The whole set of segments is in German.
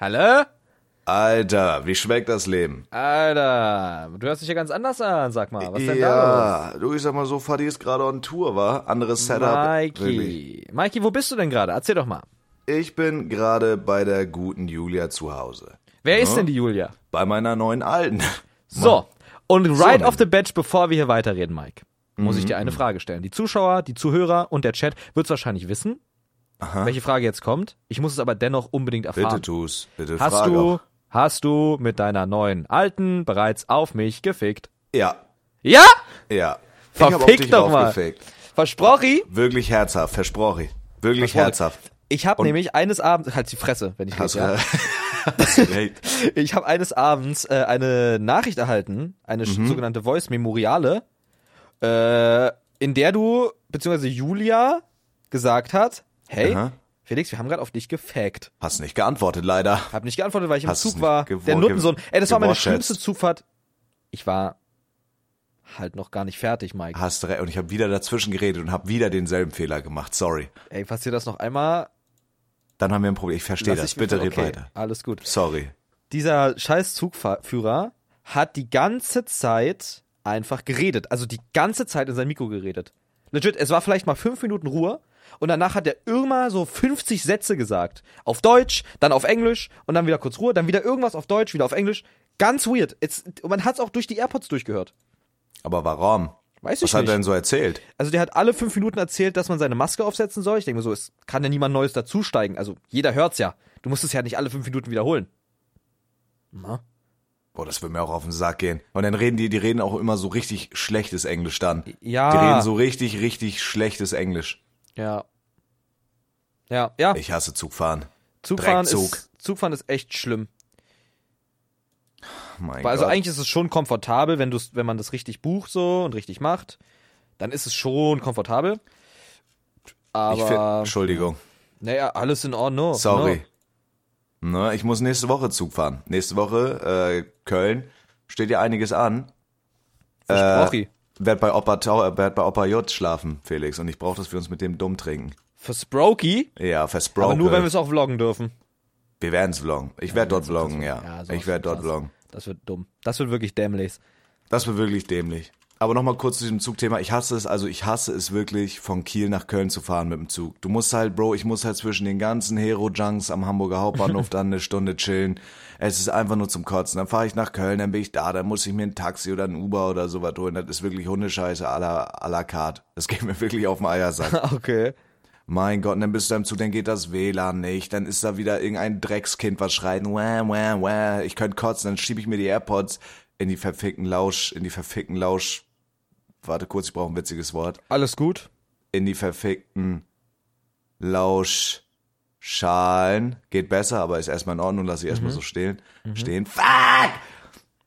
Hallo? Alter, wie schmeckt das Leben? Alter, du hörst dich ja ganz anders an, sag mal. Was ist denn da los? ja, du, ich sag mal so, Fadi ist gerade on Tour, war? Anderes Setup. Wirklich. Mikey. Mikey, wo bist du denn gerade? Erzähl doch mal. Ich bin gerade bei der guten Julia zu Hause. Wer ist denn die Julia? Bei meiner neuen Alten. So, und right dann. off the batch, bevor wir hier weiterreden, Mike, muss ich dir Mhm. eine Frage stellen. Die Zuschauer, die Zuhörer und der Chat wird's wahrscheinlich wissen, welche Frage jetzt kommt. Ich muss es aber dennoch unbedingt erfahren. Bitte tu's. Bitte Hast frag du, auch. hast du mit deiner neuen Alten bereits auf mich gefickt? Ja, Ja? ja. Ich Verfick dich doch mal. Versprochi? Wirklich herzhaft, versprochen. Wirklich Versprochen. herzhaft. Ich habe nämlich eines Abends, halt die Fresse, wenn ich Hast, rede, ja. hast recht. Ich habe eines Abends äh, eine Nachricht erhalten, eine Mhm. sogenannte Voice Memoriale, äh, in der du, beziehungsweise Julia, gesagt hat, hey, Aha. Felix, wir haben gerade auf dich gefaked. Hast nicht geantwortet, leider. Hab nicht geantwortet, weil ich im Hast Zug war. Der Nuttensohn. Ey, das war meine schlimmste Zugfahrt. Ich war halt noch gar nicht fertig, Mike. Hast recht. Und ich habe wieder dazwischen geredet und habe wieder denselben Fehler gemacht. Sorry. Ey, passiert das noch einmal? Dann haben wir ein Problem. Ich verstehe das. ich Bitte red okay, weiter. Alles gut. Sorry. dieser scheiß Zugführer hat die ganze Zeit einfach geredet. Also die ganze Zeit in sein Mikro geredet. Legit, es war vielleicht mal fünf Minuten Ruhe und danach hat er immer so 50 Sätze gesagt. Auf Deutsch, dann auf Englisch und dann wieder kurz Ruhe, dann wieder irgendwas auf Deutsch, wieder auf Englisch. Ganz weird. Jetzt, man hat es auch durch die AirPods durchgehört. Aber warum? Weiß ich Was hat nicht. er denn so erzählt? Also der hat alle fünf Minuten erzählt, dass man seine Maske aufsetzen soll. Ich denke mir so, es kann ja niemand Neues dazusteigen. Also jeder hört's ja. Du musst es ja nicht alle fünf Minuten wiederholen. Na? Boah, das würde mir auch auf den Sack gehen. Und dann reden die, die reden auch immer so richtig schlechtes Englisch dann. Ja. Die reden so richtig, richtig schlechtes Englisch. Ja. Ja, ja. Ich hasse Zugfahren. Zugfahren Dreckzug. ist, Zugfahren ist echt schlimm. Mein Weil also Gott. eigentlich ist es schon komfortabel, wenn wenn man das richtig bucht so und richtig macht, dann ist es schon komfortabel. Aber find, Entschuldigung. naja, alles in Ordnung. Sorry. Ne, ich muss nächste Woche Zug fahren. Nächste Woche, äh, Köln, steht ja einiges an. Versprochi. Werd bei Opa, Tau, äh, werd bei Opa J schlafen, Felix. Und ich brauche, dass wir uns mit dem dumm trinken. Versproki, Ja, versprochen. aber nur wenn wir es auch vloggen dürfen. Wir werden's vloggen. Ich werd dort vloggen, ja. Ja, ich werd dort vloggen. Das wird dumm. Das wird wirklich dämlich. Das wird wirklich dämlich. Aber nochmal kurz zu diesem Zugthema. Ich hasse es, also ich hasse es wirklich, von Kiel nach Köln zu fahren mit dem Zug. Du musst halt, Bro, ich muss halt zwischen den ganzen Hero-Junks am Hamburger Hauptbahnhof dann eine Stunde chillen. Es ist einfach nur zum Kotzen. Dann fahre ich nach Köln, dann bin ich da, dann muss ich mir ein Taxi oder ein Uber oder sowas holen. Das ist wirklich Hundescheiße à la, à la carte. Das geht mir wirklich auf den Eiersack. Okay. Mein Gott, und dann bist du im Zug, dann geht das WLAN nicht, dann ist da wieder irgendein Dreckskind, was schreit, wah, wah, wah. ich könnte kotzen, dann schiebe ich mir die AirPods in die verfickten Lausch, in die verfickten Lausch, warte kurz, ich brauche ein witziges Wort, Alles gut. in die verfickten Lauschschalen, geht besser, aber ist erstmal in Ordnung, lasse ich erstmal so stehen, stehen, fuck!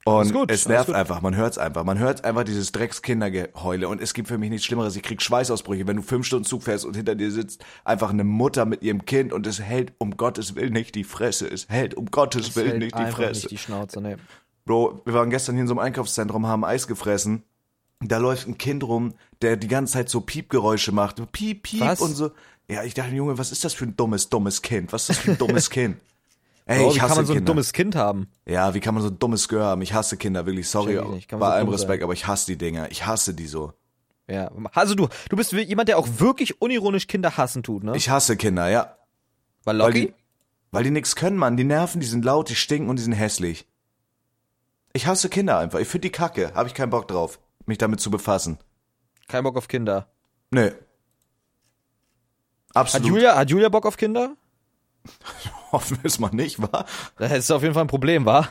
Und gut, es nervt einfach, man hört's einfach. Man hört einfach dieses Dreckskindergeheule und es gibt für mich nichts Schlimmeres. Ich krieg Schweißausbrüche, wenn du fünf Stunden Zug fährst und hinter dir sitzt einfach eine Mutter mit ihrem Kind und es hält um Gottes Willen nicht die Fresse. Es hält um Gottes Willen Hält nicht die Fresse. Nicht die Schnauze, nee. Bro, wir waren gestern hier in so einem Einkaufszentrum, haben Eis gefressen. Da läuft ein Kind rum, der die ganze Zeit so Piepgeräusche macht. Piep, piep Was? und so. Ja, ich dachte, Junge, was ist das für ein dummes, dummes Kind? Was ist das für ein dummes Kind? Ey, ich wie kann man so ein Kinder. dummes Kind haben? Ja, wie kann man so ein dummes Gehör haben? Ich hasse Kinder, wirklich, sorry, ich bei so allem Respekt, sein? aber ich hasse die Dinger. Ich hasse die so. Ja. Also du, du bist jemand, der auch wirklich unironisch Kinder hassen tut, ne? Ich hasse Kinder, ja. Weil Weil Locky? die, weil die nix können, Mann. Die nerven, die sind laut, die stinken und die sind hässlich. Ich hasse Kinder einfach. Ich finde die kacke. Habe ich keinen Bock drauf, mich damit zu befassen. Kein Bock auf Kinder. Hat Absolut. Julia, hat Julia Bock auf Kinder? Hoffen wir es mal nicht, wa? Das ist auf jeden Fall ein Problem, wa?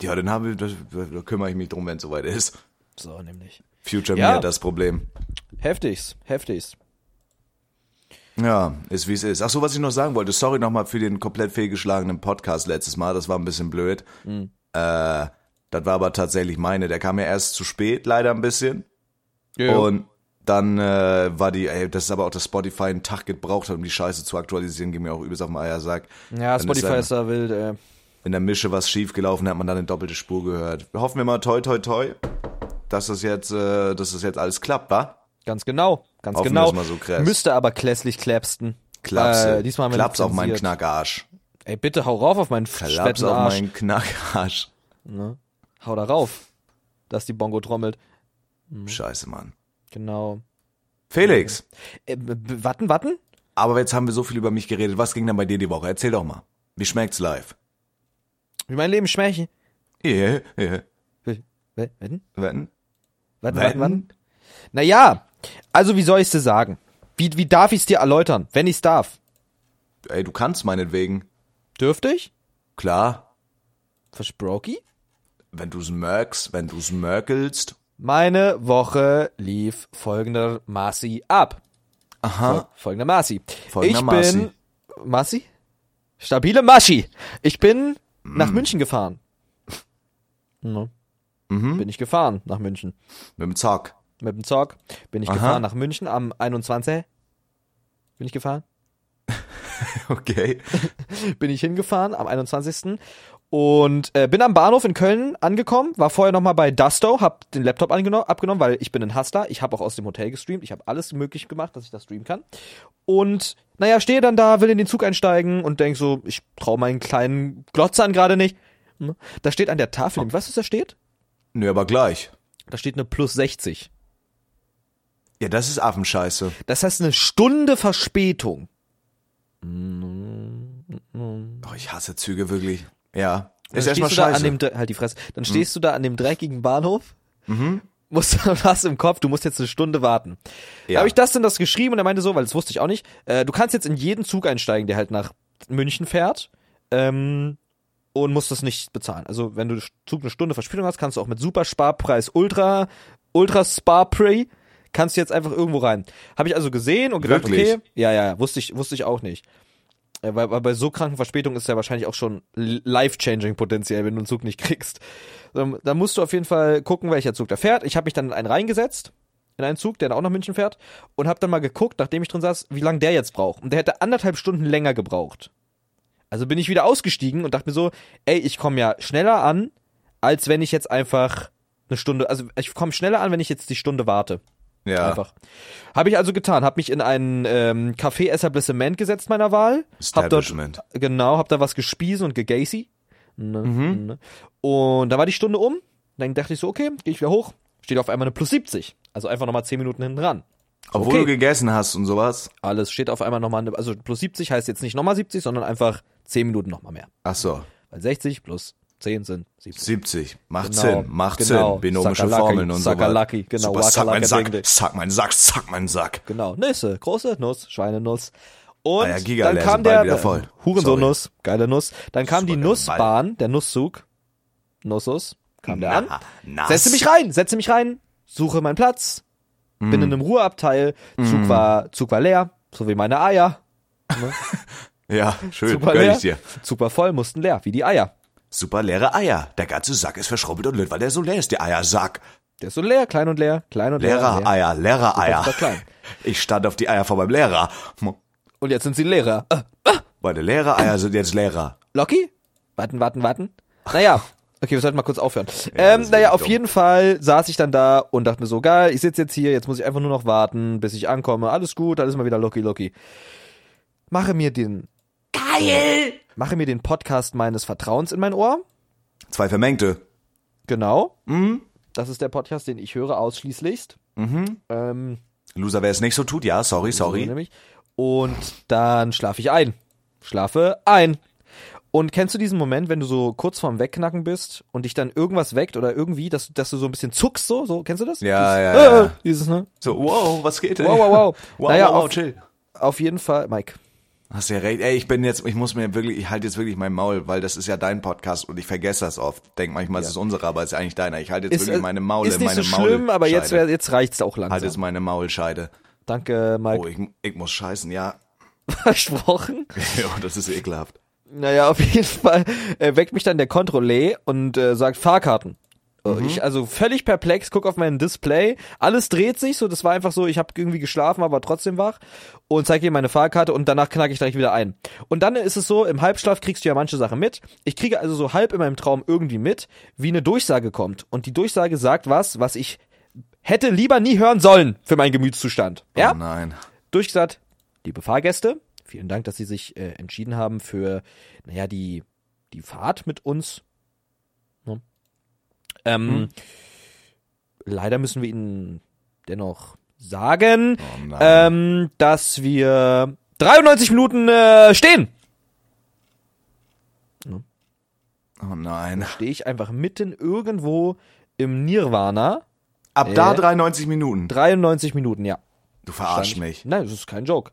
Ja, dann haben wir, da, da kümmere ich mich drum, wenn es soweit ist. So, nämlich. Future Ja. Me hat das Problem. Heftigst, heftigst. Ja, ist wie es ist. Ach so, was ich noch sagen wollte. Sorry nochmal für den komplett fehlgeschlagenen Podcast letztes Mal. Das war ein bisschen blöd. Mhm. Äh, das war aber tatsächlich meine. Der kam ja erst zu spät, leider ein bisschen. Ja. Und dann äh, war die, ey, das ist aber auch, dass Spotify einen Tag gebraucht hat, um die Scheiße zu aktualisieren, ging mir auch übelst auf den Eiersack. ja, Dann Spotify dann ist da wild, ey. in der Mische was schief gelaufen, hat man dann eine doppelte Spur gehört. Hoffen wir mal toi toi toi, dass das jetzt, äh, dass das jetzt alles klappt, wa? Ganz genau, ganz Hoffen genau. mal so krass. Müsste aber klässlich kläpsten. Klapse. Äh, diesmal haben Klaps auf meinen. Knackarsch. Ey, bitte hau rauf auf meinen Klaps auf meinen Knackarsch. Ne? Hau da rauf. Dass die Bongo trommelt. Scheiße, Mann. Genau. Felix, Äh, warten, warten? aber jetzt haben wir so viel über mich geredet. Was ging denn bei dir die Woche? Erzähl doch mal. Wie schmeckt's live? Wie mein Leben schmärchen. Yeah, yeah. Wetten? Wetten? Wetten? Wetten? warten. Naja, also wie soll ich's dir sagen? Wie, wie darf ich's dir erläutern, wenn ich's darf? Ey, du kannst meinetwegen. Dürfte ich? Klar. Versproki? Wenn du's merkst, wenn du's merkelst. Meine Woche lief folgendermaßen ab. Aha. Folgendermaßen. Folgendermaßen. Ich bin Massi? Stabile Maschi. Ich bin nach München gefahren. Ne. Bin ich gefahren nach München. Mit dem Zock. Mit dem Zug bin ich Aha. gefahren nach München am 21. Bin ich gefahren? Okay. bin ich hingefahren am 21. Und äh, bin am Bahnhof in Köln angekommen, war vorher nochmal bei Dusto, hab den Laptop abgenommen, weil ich bin ein Hustler. Ich habe auch aus dem Hotel gestreamt, ich habe alles möglich gemacht, dass ich das streamen kann. Und naja, stehe dann da, will in den Zug einsteigen und denk so, ich trau meinen kleinen Glotzern gerade nicht. Ne? Da steht an der Tafel, weißt du, was da steht? Nö, aber gleich. Da steht eine plus 60. Ja, das ist Affenscheiße. Das heißt eine Stunde Verspätung. Oh, ich hasse Züge wirklich. Ja. Dann Ist erstmal stehst du da an scheiße. dem, halt die Fresse. Dann stehst du da an dem dreckigen Bahnhof. Musst was im Kopf, du musst jetzt eine Stunde warten. Ja. Habe ich das denn das geschrieben und er meinte so, weil das wusste ich auch nicht, äh, du kannst jetzt in jeden Zug einsteigen, der halt nach München fährt. Ähm, und musst das nicht bezahlen. Also wenn du Zug eine Stunde Verspätung hast, kannst du auch mit Super Sparpreis Ultra Ultra Sparprey kannst du jetzt einfach irgendwo rein. Habe ich also gesehen und gedacht, Wirklich? okay, ja, ja, ja, wusste ich wusste ich auch nicht. Äh, Weil, weil bei so kranken Verspätungen ist ja wahrscheinlich auch schon life-changing potenziell, wenn du einen Zug nicht kriegst. Da musst du auf jeden Fall gucken, welcher Zug da fährt. Ich habe mich dann in einen reingesetzt, in einen Zug, der dann auch nach München fährt, und habe dann mal geguckt, nachdem ich drin saß, wie lange der jetzt braucht. Und der hätte anderthalb Stunden länger gebraucht. Also bin ich wieder ausgestiegen und dachte mir so, ey, ich komme ja schneller an, als wenn ich jetzt einfach eine Stunde, also ich komme schneller an, wenn ich jetzt die Stunde warte. Ja. Einfach. Habe ich also getan, habe mich in einen ähm, Café Establishment gesetzt meiner Wahl. Hab dort, Establishment. genau, hab da was gespiesen und gegacy. Ne, Mhm. ne. Und da war die Stunde um. Dann dachte ich so, okay, gehe ich wieder hoch. Steht auf einmal eine plus 70. Also einfach nochmal 10 Minuten hinten dran. Obwohl okay. du gegessen hast und sowas. Alles steht auf einmal nochmal, eine, also plus 70 heißt jetzt nicht nochmal 70, sondern einfach 10 Minuten nochmal mehr. Ach so. Weil 60 plus 10 sind 70. 70. Macht Genau, Sinn. Macht genau. Sinn. Binomische Sakalaki, Formeln und so Sakalaki, weiter. genau, Super, zack mein Sack. Zack mein Sack. Zack mein Sack. Genau, Nüsse, große Nuss, Schweinenuss. Und Ah ja, dann kam der Hurensohn-Nuss, geile Nuss. Dann kam die Nussbahn, der Nusszug. Nussus, kam der an. Na, nass. Setze mich rein, setze mich rein, suche meinen Platz. Mm. Bin in einem Ruheabteil. Zug war, Zug war leer, so wie meine Eier. Ja, schön. Zug war leer. ich dir. Zug war voll, mussten leer, wie die Eier. Super leere Eier. Der ganze Sack ist verschrubbelt und löt, weil der so leer ist, der Eiersack. Der ist so leer, klein und leer, klein und leer. Leerer leer. Eier, leerer Eier. Ich stand auf die Eier von meinem Lehrer. Und jetzt sind sie leerer. Äh, Meine leere Eier sind jetzt leerer. Locky? Warten, warten, warten. Naja. Okay, wir sollten mal kurz aufhören. das ähm, ist naja, auf dumm. jeden Fall saß ich dann da und dachte mir so, geil, ich sitze jetzt hier, jetzt muss ich einfach nur noch warten, bis ich ankomme. Alles gut, alles mal wieder Locky Locky. Mache mir den. Geil! Mache mir den Podcast meines Vertrauens in mein Ohr. Zwei Vermengte. Genau. Das ist der Podcast, den ich höre ausschließlichst. Ähm, Loser, wer es nicht so tut, ja, sorry, So sorry. nämlich. Und dann schlafe ich ein. Schlafe ein. Und kennst du diesen Moment, wenn du so kurz vorm Wegknacken bist und dich dann irgendwas weckt oder irgendwie, dass, dass du so ein bisschen zuckst, so, so kennst du das? Ja, dieses, ja, ja. Äh, dieses, ne? So, wow, was geht denn? Wow, wow, wow. wow, Naja, wow, wow, auf- chill. Auf jeden Fall, Mike. Hast ja recht. Ey, ich bin jetzt, ich muss mir wirklich, ich halte jetzt wirklich mein Maul, weil das ist ja dein Podcast und ich vergesse das oft. Denk manchmal, es ist unsere, aber es ist eigentlich deiner. Ich halte jetzt Ist, wirklich äh, meine Maul, ist nicht meine so schlimm, aber jetzt, jetzt reicht's auch langsam. Halt jetzt meine Maulscheide. Danke, Mike. Oh, ich, ich muss scheißen, ja. Versprochen. ja, das ist ekelhaft. Naja, auf jeden Fall äh, weckt mich dann der Kontrolleur und äh, sagt Fahrkarten. Äh, Mhm. Ich also völlig perplex, guck auf mein Display, alles dreht sich, so das war einfach so, ich habe irgendwie geschlafen, aber trotzdem wach und zeige ihm meine Fahrkarte und danach knacke ich direkt wieder ein. Und dann ist es so, im Halbschlaf kriegst du ja manche Sachen mit. Ich kriege also so halb in meinem Traum irgendwie mit, wie eine Durchsage kommt und die Durchsage sagt was, was ich hätte lieber nie hören sollen für meinen Gemütszustand. Ja? Oh nein. durchgesagt, liebe Fahrgäste, vielen Dank, dass Sie sich äh, entschieden haben für, naja, die, die Fahrt mit uns. Ähm, Hm. Leider müssen wir Ihnen dennoch sagen, Oh ähm, dass wir 93 Minuten äh, stehen. oh nein. Stehe ich einfach mitten irgendwo im Nirvana. Ab da Äh? 93 Minuten. 93 Minuten, ja. Du verarsch mich. Nein, das ist kein Joke.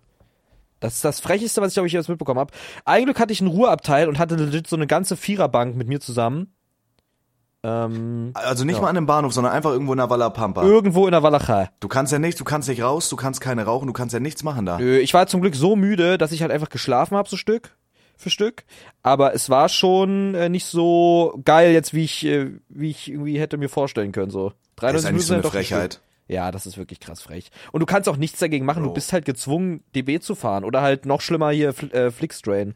Das ist das Frecheste, was ich, glaube ich, jetzt mitbekommen habe. Ein Glück hatte ich einen Ruheabteil und hatte legit so eine ganze Viererbank mit mir zusammen. Ähm, Also nicht Ja. mal an einem Bahnhof, sondern einfach irgendwo in der Walla Pampa. irgendwo in der Walachei. Du kannst ja nichts, du kannst nicht raus, du kannst keine rauchen, du kannst ja nichts machen da. Nö, Ich war zum Glück so müde, dass ich halt einfach geschlafen habe, so Stück für Stück. Aber es war schon äh, nicht so geil jetzt, wie ich, äh, wie ich irgendwie hätte mir vorstellen können. So. Das 93 ist eigentlich so eine. Frechheit. Ja, das ist wirklich krass frech. Und du kannst auch nichts dagegen machen. Du Bro. bist halt gezwungen, DB zu fahren. Oder halt noch schlimmer hier Fl äh, Flixtrain.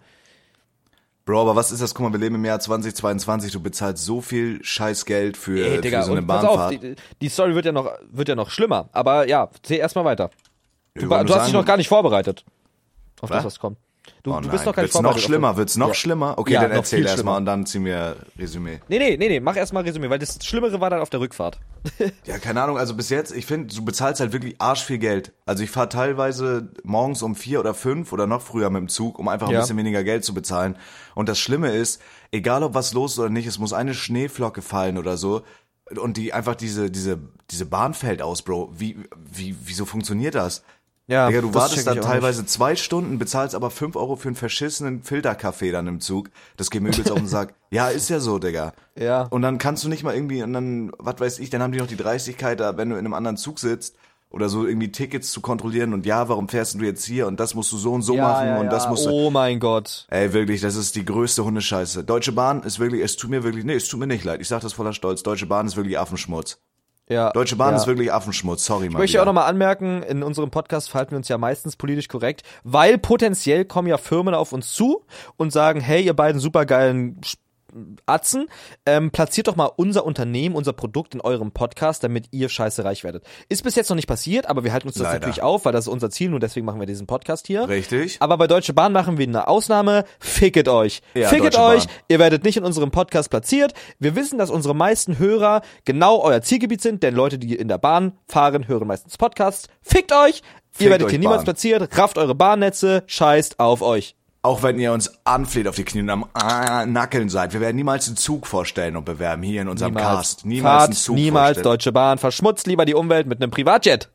Bro, aber was ist das? Guck mal, wir leben im Jahr 2022, du bezahlst so viel Scheißgeld für, Ey, für Digga, so eine und pass auf, Bahnfahrt. die, die Story wird ja noch, wird ja noch schlimmer. Aber ja, zähl erstmal weiter. Du, du hast dich noch gar nicht vorbereitet. Auf Was? das, was kommt. Du, oh du bist gar nicht Wird's noch schlimmer? Wird's noch Ja. schlimmer? Okay, Ja, dann erzähl viel erst mal schlimmer. und dann zieh mir Resümee. Nee, nee, nee, nee, mach erstmal Resümee, weil das Schlimmere war dann auf der Rückfahrt. Ja, keine Ahnung, also bis jetzt, ich finde, du bezahlst halt wirklich arsch viel Geld. Also ich fahre teilweise morgens um vier oder fünf oder noch früher mit dem Zug, um einfach ein Ja. bisschen weniger Geld zu bezahlen. Und das Schlimme ist, egal ob was los ist oder nicht, es muss eine Schneeflocke fallen oder so. Und die einfach diese, diese, diese Bahn fällt aus, Bro. Wie, wie, wieso funktioniert das? Ja, Digga, du wartest dann teilweise zwei Stunden, bezahlst aber fünf Euro für einen verschissenen Filterkaffee dann im Zug. Das geht mir übelst auf den Sack. Ja, ist ja so, Digga. Ja. Und dann kannst du nicht mal irgendwie, und dann, was weiß ich, dann haben die noch die Dreistigkeit, da, wenn du in einem anderen Zug sitzt, oder so irgendwie Tickets zu kontrollieren und ja, warum fährst du jetzt hier und das musst du so und so ja, machen ja, und ja. das musst du. Oh mein Gott. Ey, wirklich, das ist die größte Hundescheiße. Deutsche Bahn ist wirklich, es tut mir wirklich, nee, es tut mir nicht leid. Ich sag das voller Stolz. Deutsche Bahn ist wirklich Affenschmutz. Ja. Deutsche Bahn ja. ist wirklich Affenschmutz. Sorry, Ich mal. möchte wieder. auch nochmal anmerken, in unserem Podcast verhalten wir uns ja meistens politisch korrekt, weil potenziell kommen ja Firmen auf uns zu und sagen, hey, ihr beiden supergeilen Atzen, ähm, platziert doch mal unser Unternehmen, unser Produkt in eurem Podcast, damit ihr scheiße reich werdet. Ist bis jetzt noch nicht passiert, aber wir halten uns das Leider. natürlich auf, weil das ist unser Ziel und deswegen machen wir diesen Podcast hier. Richtig. Aber bei Deutsche Bahn machen wir eine Ausnahme. Ficket euch. Ja, Ficket euch. Ihr werdet nicht in unserem Podcast platziert. Wir wissen, dass unsere meisten Hörer genau euer Zielgebiet sind, denn Leute, die in der Bahn fahren, hören meistens Podcasts. Fickt euch. ihr Fickt werdet euch, hier niemals Bahn. platziert. Rafft eure Bahnnetze. Scheißt auf euch. Auch wenn ihr uns anfleht auf die Knie und am ah, Nackeln seid. Wir werden niemals einen Zug vorstellen und bewerben hier in unserem Cast. Niemals Fahrt einen Zug niemals vorstellen. Deutsche Bahn. Verschmutzt lieber die Umwelt mit einem Privatjet.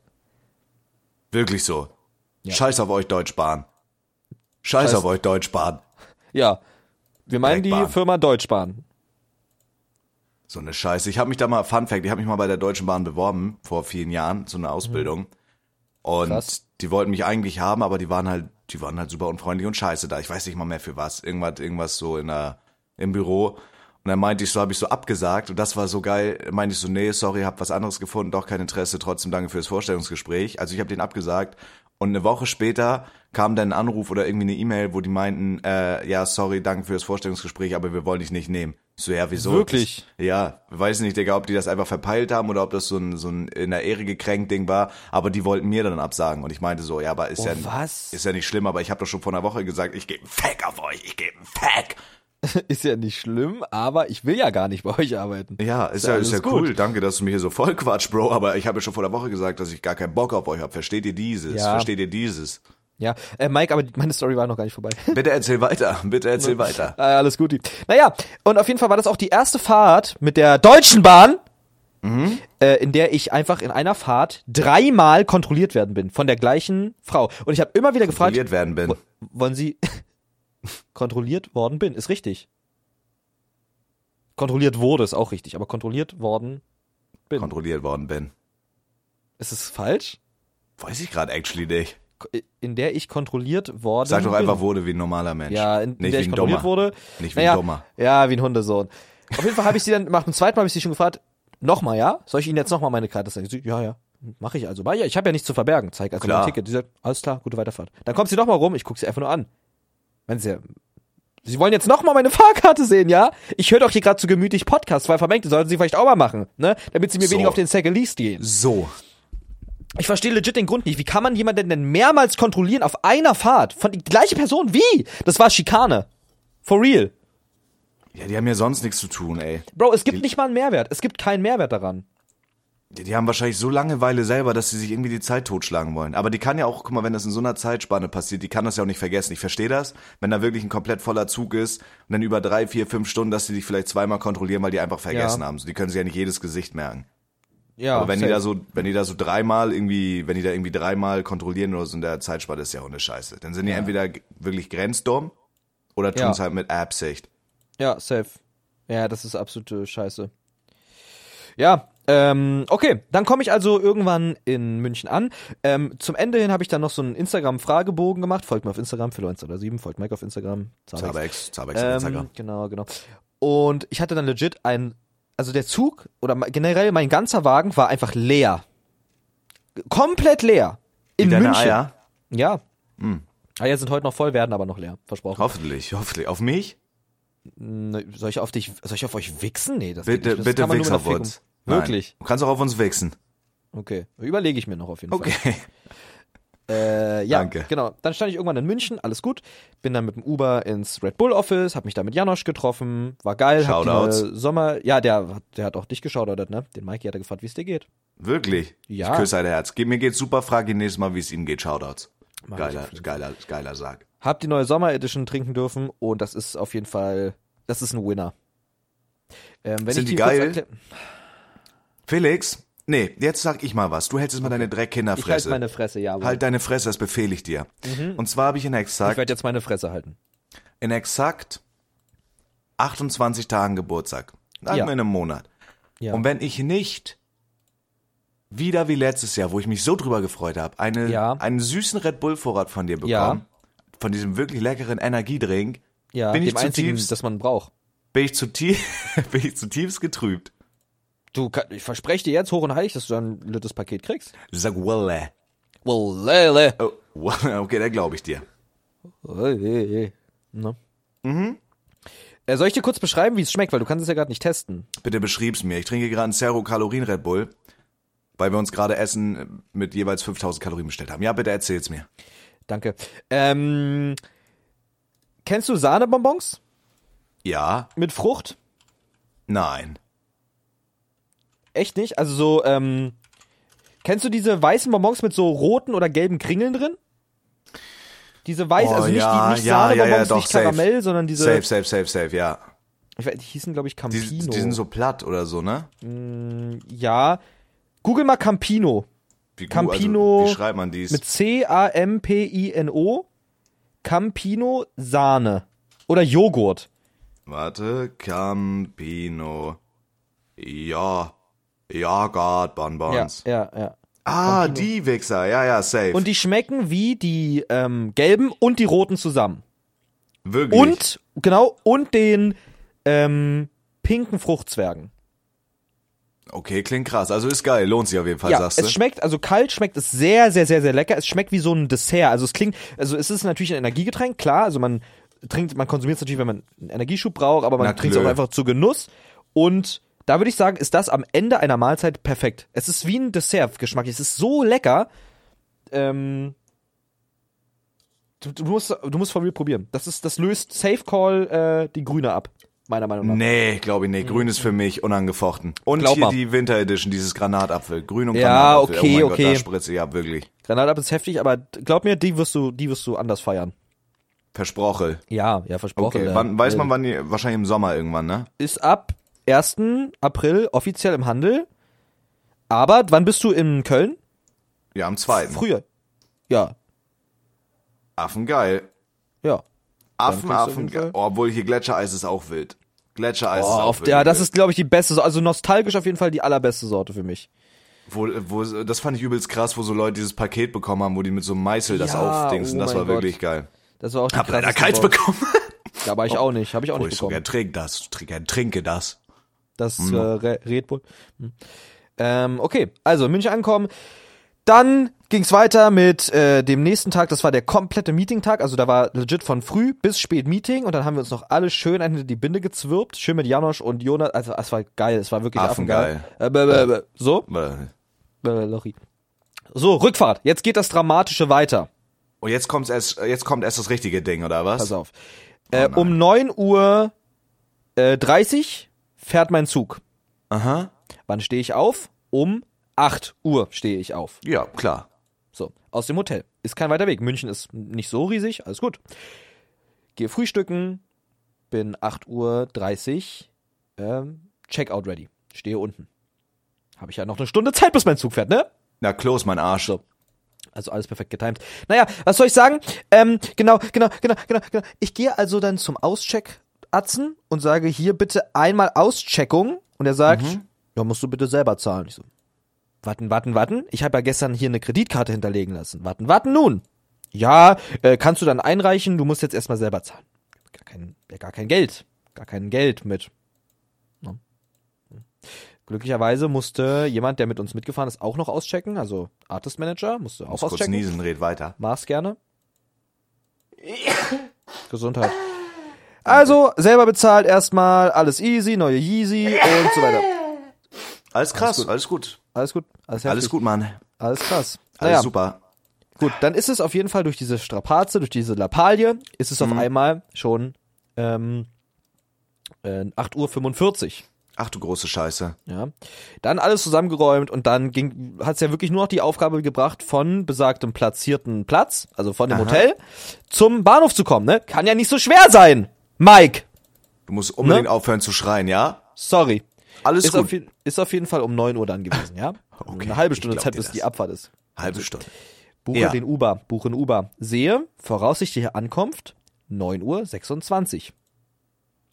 Wirklich so. Scheiß auf euch, Deutschbahn. Scheiß Scheiß- auf euch, Deutschbahn. Ja. Wir meinen die. Firma Deutschbahn. So eine Scheiße. Ich habe mich da mal, Fun Fact, ich habe mich mal bei der Deutschen Bahn beworben, vor vielen Jahren, so eine Ausbildung. Und Krass. die wollten mich eigentlich haben, aber die waren halt, die waren halt super unfreundlich und scheiße da. Ich weiß nicht mal mehr für was. Irgendwas, irgendwas so in der, im Büro. Und dann meinte ich so, habe ich so abgesagt und das war so geil. Meinte ich so, nee, sorry, hab was anderes gefunden, doch kein Interesse, trotzdem danke fürs Vorstellungsgespräch. Also ich habe den abgesagt und eine Woche später kam dann ein Anruf oder irgendwie eine E-Mail, wo die meinten, äh, ja, sorry, danke fürs Vorstellungsgespräch, aber wir wollen dich nicht nehmen. Ich So, ja, wieso? Wirklich? Das, ja, weiß nicht, Digga, ob die das einfach verpeilt haben oder ob das so ein, so ein in der Ehre gekränkt Ding war, aber die wollten mir dann absagen und ich meinte so, ja, aber ist Oh, ja was? ist ja nicht schlimm, aber ich habe doch schon vor einer Woche gesagt, ich gebe Fack auf euch, ich gebe Fack. Ist ja nicht schlimm, aber ich will ja gar nicht bei euch arbeiten. Ja, ist ja ja, ist ja cool. Danke, dass du mir hier so voll quatsch, Bro, aber ich habe ja schon vor der Woche gesagt, dass ich gar keinen Bock auf euch habe. Versteht ihr dieses? Ja. Versteht ihr dieses? Ja, äh, Mike, aber meine Story war noch gar nicht vorbei. Bitte erzähl weiter, bitte erzähl weiter. Ah, alles gut. Naja, und auf jeden Fall war das auch die erste Fahrt mit der Deutschen Bahn, Mhm. äh, in der ich einfach in einer Fahrt dreimal kontrolliert werden bin von der gleichen Frau. Und ich habe immer wieder gefragt, Kontrolliert werden bin. wo- wollen Sie kontrolliert worden bin, ist richtig. Kontrolliert wurde ist auch richtig, aber kontrolliert worden bin. Kontrolliert worden bin. ist es falsch? Weiß ich gerade actually nicht. In der ich kontrolliert worden Sag doch bin. einfach, wurde wie ein normaler Mensch. Ja, in, in nicht der wie ich ein kontrolliert Dummer. wurde. Nicht wie ein naja, Dummer. Ja, wie ein Hundesohn. Auf jeden Fall habe ich sie dann, nach dem zweiten Mal habe ich sie schon gefragt, nochmal, ja? Soll ich Ihnen jetzt nochmal meine Karte zeigen? Sie, ja, ja. Mache ich also. Ja, ich habe ja nichts zu verbergen. Zeig also Klar. mein Ticket. Die sagt, alles klar, gute Weiterfahrt. Dann kommt sie nochmal rum, ich gucke sie einfach nur an. Wenn sie, Sie wollen jetzt nochmal meine Fahrkarte sehen, ja? Ich höre doch hier gerade zu gemütlich Podcast, weil vermengt, sollten Sie vielleicht auch mal machen, ne? Damit Sie mir So. weniger auf den Säcke liest gehen. So. Ich verstehe legit den Grund nicht. Wie kann man jemanden denn mehrmals kontrollieren auf einer Fahrt? Von die gleiche Person? Wie? Das war Schikane. For real. Ja, die haben ja sonst nichts zu tun, ey. Bro, es gibt nicht mal einen Mehrwert. Es gibt keinen Mehrwert daran. Die, die haben wahrscheinlich so Langeweile selber, dass sie sich irgendwie die Zeit totschlagen wollen. Aber die kann ja auch, guck mal, wenn das in so einer Zeitspanne passiert, die kann das ja auch nicht vergessen. Ich verstehe das, wenn da wirklich ein komplett voller Zug ist und dann über drei, vier, fünf Stunden, dass sie dich vielleicht zweimal kontrollieren, weil die einfach vergessen Ja. haben. So, die können sich ja nicht jedes Gesicht merken. Ja, Aber wenn die safe. da so, wenn die da so dreimal irgendwie, wenn die da irgendwie dreimal kontrollieren oder so in der Zeitspanne, ist ja auch eine Scheiße. Dann sind die entweder wirklich grenzdumm oder Ja. tun es halt mit Absicht. Ja, safe. Ja, das ist absolute Scheiße. Ja, ähm, okay. Dann komme ich also irgendwann in München an. Ähm, zum Ende hin habe ich dann noch so einen Instagram-Fragebogen gemacht. Folgt mir auf Instagram, Philo1 oder 7, folgt Mike auf Instagram. Zabex. Zabex, auf Ähm, Instagram. genau, genau. Und ich hatte dann legit ein, also der Zug oder generell mein ganzer Wagen war einfach leer. Komplett leer. In Wie München. Eier? Ja. Hm. Eier sind heute noch voll, werden aber noch leer. Versprochen. Hoffentlich, hoffentlich. Auf mich? Ne, Soll ich auf dich, soll ich auf euch wichsen? Nee, das Bitte, geht nicht. Das bitte kann man nur Nein. Wirklich? Du kannst auch auf uns wichsen. Okay. Überlege ich mir noch auf jeden Fall. Okay. Äh, ja, Danke. genau. Dann stand ich irgendwann in München, alles gut. Bin dann mit dem Uber ins Red Bull Office, hab mich da mit Janosch getroffen, war geil. Die Shoutouts. Sommer, ja, der, hat- der hat auch dich geschaudert, ne? Den Mikey hat er gefragt, wie es dir geht. Wirklich? Ja. Ich küsse dein Herz. Mir geht's super, frag ihn nächstes Mal, wie es ihm geht. Shoutouts. Mach Geiler, geiler, geiler Sack. Hab die neue Sommer Edition trinken dürfen und das ist auf jeden Fall, das ist ein Winner. Ähm, wenn Sind ich die kurz geil? Felix, nee, jetzt sag ich mal was. Du hältst jetzt mal deine Ich halte Dreckkinderfresse. meine Fresse, ja. halt deine Fresse, das befehle ich dir. Und zwar habe ich in ich exakt, werde jetzt meine Fresse halten. in exakt 28 Tagen Geburtstag. Sagen Ja. wir in einem Monat. Ja. Und wenn ich nicht wieder wie letztes Jahr, wo ich mich so drüber gefreut habe, eine, Ja. einen süßen Red Bull Vorrat von dir bekomme, Ja. von diesem wirklich leckeren Energiedrink, ja, bin ich dem einzigen, zutiefst- das man braucht. bin ich zutiefst, bin ich zutiefst getrübt. Du, ich verspreche dir jetzt hoch und heilig, dass du ein littes Paket kriegst. Sag Welle. Well, lele. Oh, okay, da glaube ich dir. Ne? Mhm. Äh, soll ich dir kurz beschreiben, wie es schmeckt, weil du kannst es ja gerade nicht testen. Bitte beschrieb's mir. Ich trinke gerade einen Zero Kalorien Red Bull, weil wir uns gerade Essen mit jeweils 5000 Kalorien bestellt haben. Ja, bitte erzähl's mir. Danke. Ähm, kennst du Sahnebonbons Ja, mit Frucht? nein. Echt nicht? Also so, ähm, kennst du diese weißen Bonbons mit so roten oder gelben Kringeln drin? Diese weiß, Oh, also nicht, ja, die, nicht ja, ja, ja, Sahnebonbons, doch, nicht safe. Karamell, sondern diese, Safe, safe, safe, safe, ja. ich weiß, die hießen glaube ich Die, Campino. die sind so platt oder so, ne? ja, google mal Campino. Wie, gu- Campino Also, wie schreibt man dies? Mit C-A-M-P-I-N-O. Campino Sahne. Oder Joghurt. Warte, Campino. Ja. Ja, Gott, Ja, Bonbons. ja, ja. ah, Campino. die Wichser. Ja, ja, safe. Und die schmecken wie die ähm, gelben und die roten zusammen. Wirklich. Und, genau, und den ähm, pinken Fruchtzwergen. Okay, klingt krass. Also ist geil. Lohnt sich auf jeden Fall, ja, sagst du? es schmeckt, also kalt schmeckt es sehr, sehr, sehr, sehr lecker. Es schmeckt wie so ein Dessert. Also es klingt, also es ist natürlich ein Energiegetränk, klar. Also man trinkt, man konsumiert es natürlich, wenn man einen Energieschub braucht, aber man trinkt es auch einfach zu Genuss. Und da würde ich sagen, ist das am Ende einer Mahlzeit perfekt. Es ist wie ein Dessert-Geschmack. Es ist so lecker. Ähm, du, du musst, du musst von mir probieren. Das ist, das löst Safe Call äh, die Grüne ab, meiner Meinung nach. Nee, glaube ich nicht. Grün ist für mich unangefochten. Und Glaub hier mal. die Winter Edition, dieses Granatapfel. Grün und Ja, Granatapfel. okay, oh mein okay. Gott, da spritze ich ab, wirklich. Granatapfel ist heftig, aber glaub mir, die wirst du, die wirst du anders feiern. Versprochen. Ja, ja, versprochen. Okay, äh, wann, weiß äh, man wann, die, wahrscheinlich im Sommer irgendwann, ne? ist ab 1. April offiziell im Handel. Aber wann bist du in Köln? Ja, am zweiten. Früher. Ja, Affen geil. ja. Affen, Affen. Oh, obwohl hier Gletschereis ist auch wild. Gletschereis Oh, ist auch auf, wild. ja, das ist, glaube ich, die beste Sorte. Also nostalgisch auf jeden Fall die allerbeste Sorte für mich. Wo, wo, das fand ich übelst krass, wo so Leute dieses Paket bekommen haben, wo die mit so einem Meißel das Ja, aufdingsen. oh das war Gott. wirklich geil. Das war auch die Hab leider keins bekommen. Da war ich auch nicht. Habe ich auch Oh, nicht ich bekommen. gern trink das. Trinke, trinke das. Das äh, Re- Red Bull. Hm. Ähm, okay, also München ankommen. Dann ging's weiter mit äh, dem nächsten Tag. Das war der komplette Meeting-Tag. Also da war legit von früh bis spät Meeting und dann haben wir uns noch alle schön hinter die Binde gezwirbt. Schön mit Janosch und Jonas. Also es war geil. Es war wirklich Affengeil. affengeil. Äh. So. Äh, Lochi. So, Rückfahrt. Jetzt geht das Dramatische weiter. Und jetzt kommt's erst, jetzt kommt erst das richtige Ding, oder was? Pass auf. Äh, um 9 Uhr äh, 30 fährt mein Zug. Aha. Wann stehe ich auf? Um 8 Uhr stehe ich auf. Ja, klar. So, aus dem Hotel. Ist kein weiter Weg. München ist nicht so riesig, alles gut. Gehe frühstücken, bin 8 Uhr 30, ähm, Checkout ready. Stehe unten. Habe ich ja noch eine Stunde Zeit, bis mein Zug fährt, ne? Na, close, mein Arsch. So. Also alles perfekt getimt. Naja, was soll ich sagen? Ähm, genau, genau, genau, genau, genau. Ich gehe also dann zum Auscheck Atzen und sage hier bitte einmal Auscheckung und er sagt, ja, musst du bitte selber zahlen. Ich so, warten, warten, warten. Ich habe ja gestern hier eine Kreditkarte hinterlegen lassen. Warten, warten nun. Ja, äh, kannst du dann einreichen, du musst jetzt erstmal selber zahlen. Gar kein, ja, gar kein Geld. Gar kein Geld mit. Ne? Glücklicherweise musste jemand, der mit uns mitgefahren ist, auch noch auschecken, also Artist Manager, musste auch Muss kurz auschecken. niesen, red weiter. Mach's gerne. Gesundheit. Also, selber bezahlt erstmal, alles easy, neue Yeezy und so weiter. Alles krass, alles gut. Alles gut, alles, Alles gut, Mann. Alles krass. Alles Naja, super. gut, dann ist es auf jeden Fall durch diese Strapaze, durch diese Lappalie, ist es Mhm. auf einmal schon ähm, äh, 8.45 Uhr. Ach du große Scheiße. Ja. Dann alles zusammengeräumt und dann ging, hat es ja wirklich nur noch die Aufgabe gebracht, von besagtem platzierten Platz, also von dem Aha. Hotel, zum Bahnhof zu kommen, ne? Kann ja nicht so schwer sein, Mike. Du musst unbedingt Ne? aufhören zu schreien, ja? Sorry. Alles Ist gut. auf, ist auf jeden Fall um 9 Uhr dann gewesen, ja? Okay, Eine halbe Stunde Zeit, bis das. die Abfahrt ist. Halbe Stunde. Buche Ja. den Uber, buche einen Uber. Sehe, voraussichtliche Ankunft, 9 Uhr 26.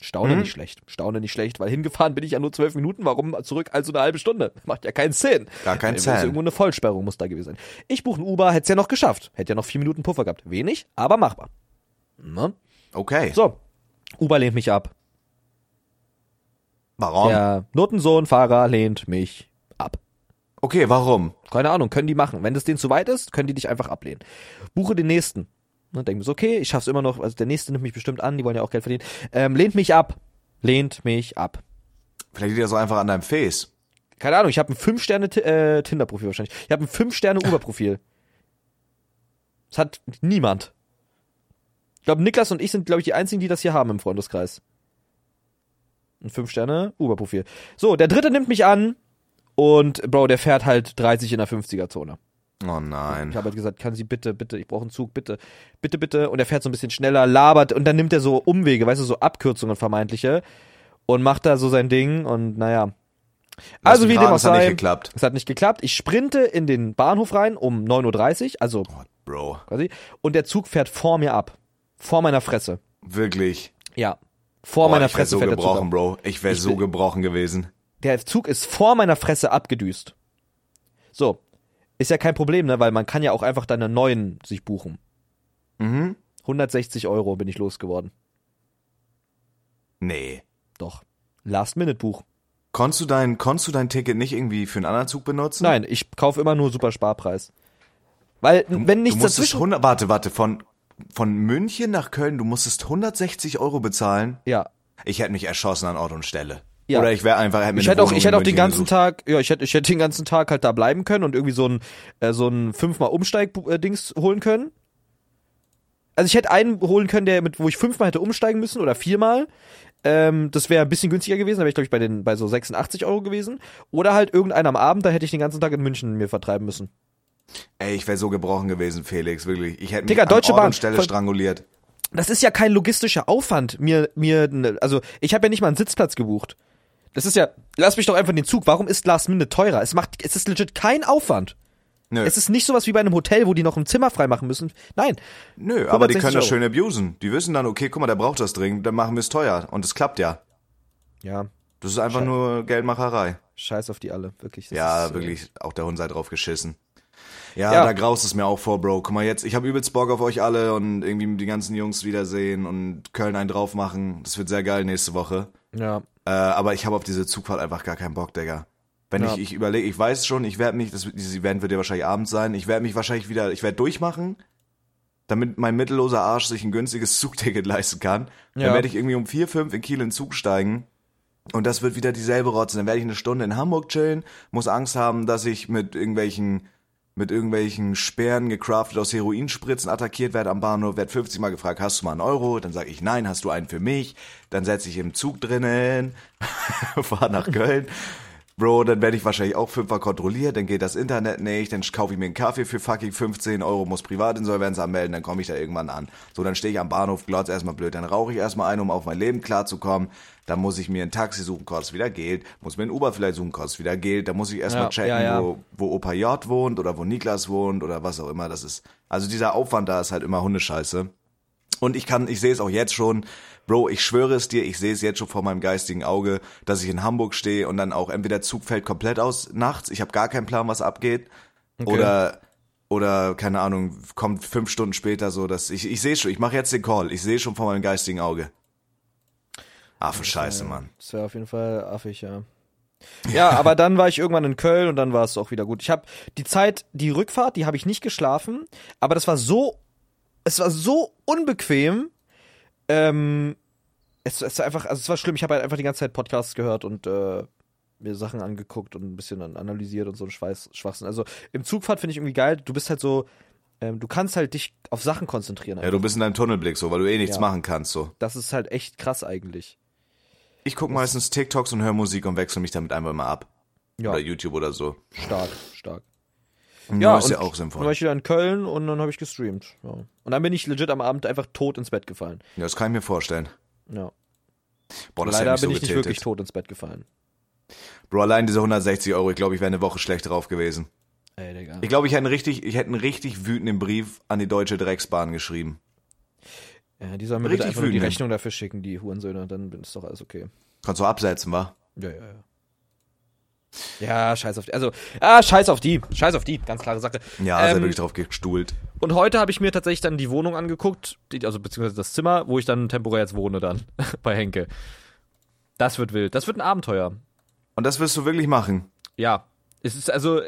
Staune Mhm. nicht schlecht. Staune nicht schlecht, weil hingefahren bin ich ja nur 12 Minuten. Warum zurück also eine halbe Stunde? Macht ja keinen Sinn. Gar keinen Äh, Sinn. Irgendwo eine Vollsperrung muss da gewesen sein. Ich buche einen Uber, hätte es ja noch geschafft. Hätte ja noch vier Minuten Puffer gehabt. Wenig, aber machbar. Ne? Okay. So, Uber lehnt mich ab. Warum? Der Notensohn-Fahrer lehnt mich ab. Okay, warum? Keine Ahnung, können die machen. Wenn das denen zu weit ist, können die dich einfach ablehnen. Buche den nächsten. Ne, denk mir so, okay, ich schaff's immer noch, also der nächste nimmt mich bestimmt an, die wollen ja auch Geld verdienen. Ähm, lehnt mich ab. Lehnt mich ab. Vielleicht liegt das so einfach an deinem Face. Keine Ahnung, ich habe ein 5-Sterne-Tinder-Profil wahrscheinlich. Ich habe ein 5-Sterne-Uber-Profil. Das hat niemand. Ich glaube, Niklas und ich sind, glaube ich, die einzigen, die das hier haben im Freundeskreis. Ein 5-Sterne-Uber-Profil. So, der dritte nimmt mich an und, Bro, der fährt halt 30 in der 50er-Zone. Oh nein. Ich habe halt gesagt, kann sie bitte, bitte, ich brauche einen Zug, bitte, bitte, bitte. Und er fährt so ein bisschen schneller, labert und dann nimmt er so Umwege, weißt du, so Abkürzungen vermeintliche und macht da so sein Ding und naja. Also wie dem auch es hat nicht sei, geklappt. es hat nicht geklappt. Ich sprinte in den Bahnhof rein um 9.30 Uhr, also Oh, Bro. quasi, und der Zug fährt vor mir ab. Vor meiner Fresse. Wirklich. Ja. Vor Boah, meiner ich Fresse so fährt der Zug gebrochen. Bro. Ich wäre Ich so gebrochen gewesen. Der Zug ist vor meiner Fresse abgedüst. So. Ist ja kein Problem, ne? Weil man kann ja auch einfach dann einen neuen sich buchen. Mhm. 160 Euro bin ich losgeworden. Nee. Doch. Last-Minute-Buch. Konntest du dein, konntest du dein Ticket nicht irgendwie für einen anderen Zug benutzen? Nein, ich kaufe immer nur super Sparpreis. Weil, wenn nichts du dazwischen. 100, warte, warte, von, von München nach Köln, du musstest 160 Euro bezahlen. Ja. Ich hätte mich erschossen an Ort und Stelle. Ja. Oder ich wäre einfach, hätte mir Ich hätte auch, ich hätte auch den ganzen gesucht. Tag, ja, ich hätte, ich hätte den ganzen Tag halt da bleiben können und irgendwie so ein, äh, so ein fünfmal Umsteig-Dings holen können. Also ich hätte einen holen können, der mit, wo ich fünfmal hätte umsteigen müssen oder viermal. Ähm, das wäre ein bisschen günstiger gewesen, da wäre ich glaube ich bei den, bei so 86 Euro gewesen. Oder halt irgendeiner am Abend, da hätte ich den ganzen Tag in München mir vertreiben müssen. Ey, ich wäre so gebrochen gewesen, Felix, wirklich. Ich hätte mich Digga, an Deutsche Ort Bahn. und Stelle stranguliert. das ist ja kein logistischer Aufwand, mir, mir, also ich habe ja nicht mal einen Sitzplatz gebucht. Das ist ja, lass mich doch einfach in den Zug. Warum ist Last Minute teurer? Es macht, es ist legit kein Aufwand. Nö, Es ist nicht sowas wie bei einem Hotel, wo die noch ein Zimmer freimachen müssen. Nein. nö aber die 160 können das Euro. schön abusen. Die wissen dann, okay, guck mal, der braucht das dringend, dann machen wir es teuer. Und es klappt ja. Ja, Das ist einfach nur Geldmacherei. scheiß auf die alle, wirklich. Das Ja, ist, äh, wirklich, auch der Hund sei drauf geschissen. Ja, Ja. da graust es mir auch vor, Bro. Guck mal jetzt, ich habe übelst Bock auf euch alle und irgendwie die ganzen Jungs wiedersehen und Köln einen drauf machen. Das wird sehr geil nächste Woche. Ja. Äh, aber ich habe auf diese Zugfahrt einfach gar keinen Bock, Digga. Wenn Ja. ich, ich überlege, ich weiß schon, ich werde mich, das, dieses Event wird ja wahrscheinlich abends sein, ich werde mich wahrscheinlich wieder, ich werde durchmachen, damit mein mittelloser Arsch sich ein günstiges Zugticket leisten kann. Ja. Dann werde ich irgendwie um vier, fünf in Kiel in den Zug steigen. Und das wird wieder dieselbe Rotze. Dann werde ich eine Stunde in Hamburg chillen, muss Angst haben, dass ich mit irgendwelchen mit irgendwelchen Sperren gecraftet aus Heroinspritzen attackiert werde am Bahnhof, werde 50 Mal gefragt, hast du mal einen Euro? Dann sage ich, nein, hast du einen für mich? Dann setze ich im Zug drinnen, fahre nach Köln. Bro, dann werde ich wahrscheinlich auch fünfmal kontrolliert, dann geht das Internet nicht, dann kaufe ich mir einen Kaffee für fucking 15 Euro, muss Privatinsolvenz anmelden, dann komme ich da irgendwann an. So, dann stehe ich am Bahnhof, glotz erstmal blöd, dann rauche ich erstmal ein, um auf mein Leben klarzukommen, dann muss ich mir ein Taxi suchen, kostet wieder Geld, muss mir ein Uber vielleicht suchen, kostet wieder Geld, dann muss ich erstmal Ja, checken, ja, ja. Wo, wo Opa J wohnt oder wo Niklas wohnt oder was auch immer das ist. Also dieser Aufwand da ist halt immer Hundescheiße. Und ich kann, ich sehe es auch jetzt schon, Bro, ich schwöre es dir, ich sehe es jetzt schon vor meinem geistigen Auge, dass ich in Hamburg stehe und dann auch entweder der Zug fällt komplett aus nachts, ich habe gar keinen Plan, was abgeht, oder oder keine Ahnung, kommt fünf Stunden später so, dass ich ich sehe schon, ich mache jetzt den Call, ich sehe schon vor meinem geistigen Auge. Affe Scheiße, Mann. Das wäre auf jeden Fall affig, ja. Ja, aber dann war ich irgendwann in Köln und dann war es auch wieder gut. Ich habe die Zeit, die Rückfahrt, die habe ich nicht geschlafen, aber das war so, es war so unbequem. Ähm, es, es war einfach, also es war schlimm. Ich habe halt einfach die ganze Zeit Podcasts gehört und äh, mir Sachen angeguckt und ein bisschen an- analysiert und so ein Schweiß, Schwachsinn. Also im Zugfahrt finde ich irgendwie geil. Du bist halt so, ähm, du kannst halt dich auf Sachen konzentrieren. Ja, du bist in deinem Tunnelblick so, weil du eh nichts Ja. machen kannst so. Das ist halt echt krass eigentlich. Ich guck meistens TikToks und höre Musik und wechsle mich damit einfach mal ab. Ja, Oder YouTube oder so. stark, stark. Ja, ist und ja auch Dann war sinnvoll. ich wieder in Köln und dann habe ich gestreamt. Ja. Und dann bin ich legit am Abend einfach tot ins Bett gefallen. Ja, das kann ich mir vorstellen. Ja. Boah, das Leider hat mich bin so ich nicht wirklich tot ins Bett gefallen. Bro, allein diese 160 Euro, ich glaube, ich wäre eine Woche schlecht drauf gewesen. Ey, Digga. Ich glaube, ich hätte einen richtig, ich hätte einen richtig wütenden Brief an die Deutsche Drecksbahn geschrieben. Ja, die sollen mir Richtig bitte die. Rechnung dafür schicken, die Hurensöhne, dann ist doch alles okay. Kannst du absetzen, wa? Ja, ja, ja. Ja, scheiß auf die. Also, ah, scheiß auf die. Scheiß auf die. Ganz klare Sache. Ja, ist ja Ähm, wirklich drauf gestuhlt. Und heute habe ich mir tatsächlich dann die Wohnung angeguckt, die, also beziehungsweise das Zimmer, wo ich dann temporär jetzt wohne dann, bei Henke. Das wird wild. Das wird ein Abenteuer. Und das wirst du wirklich machen. Ja. Es ist also,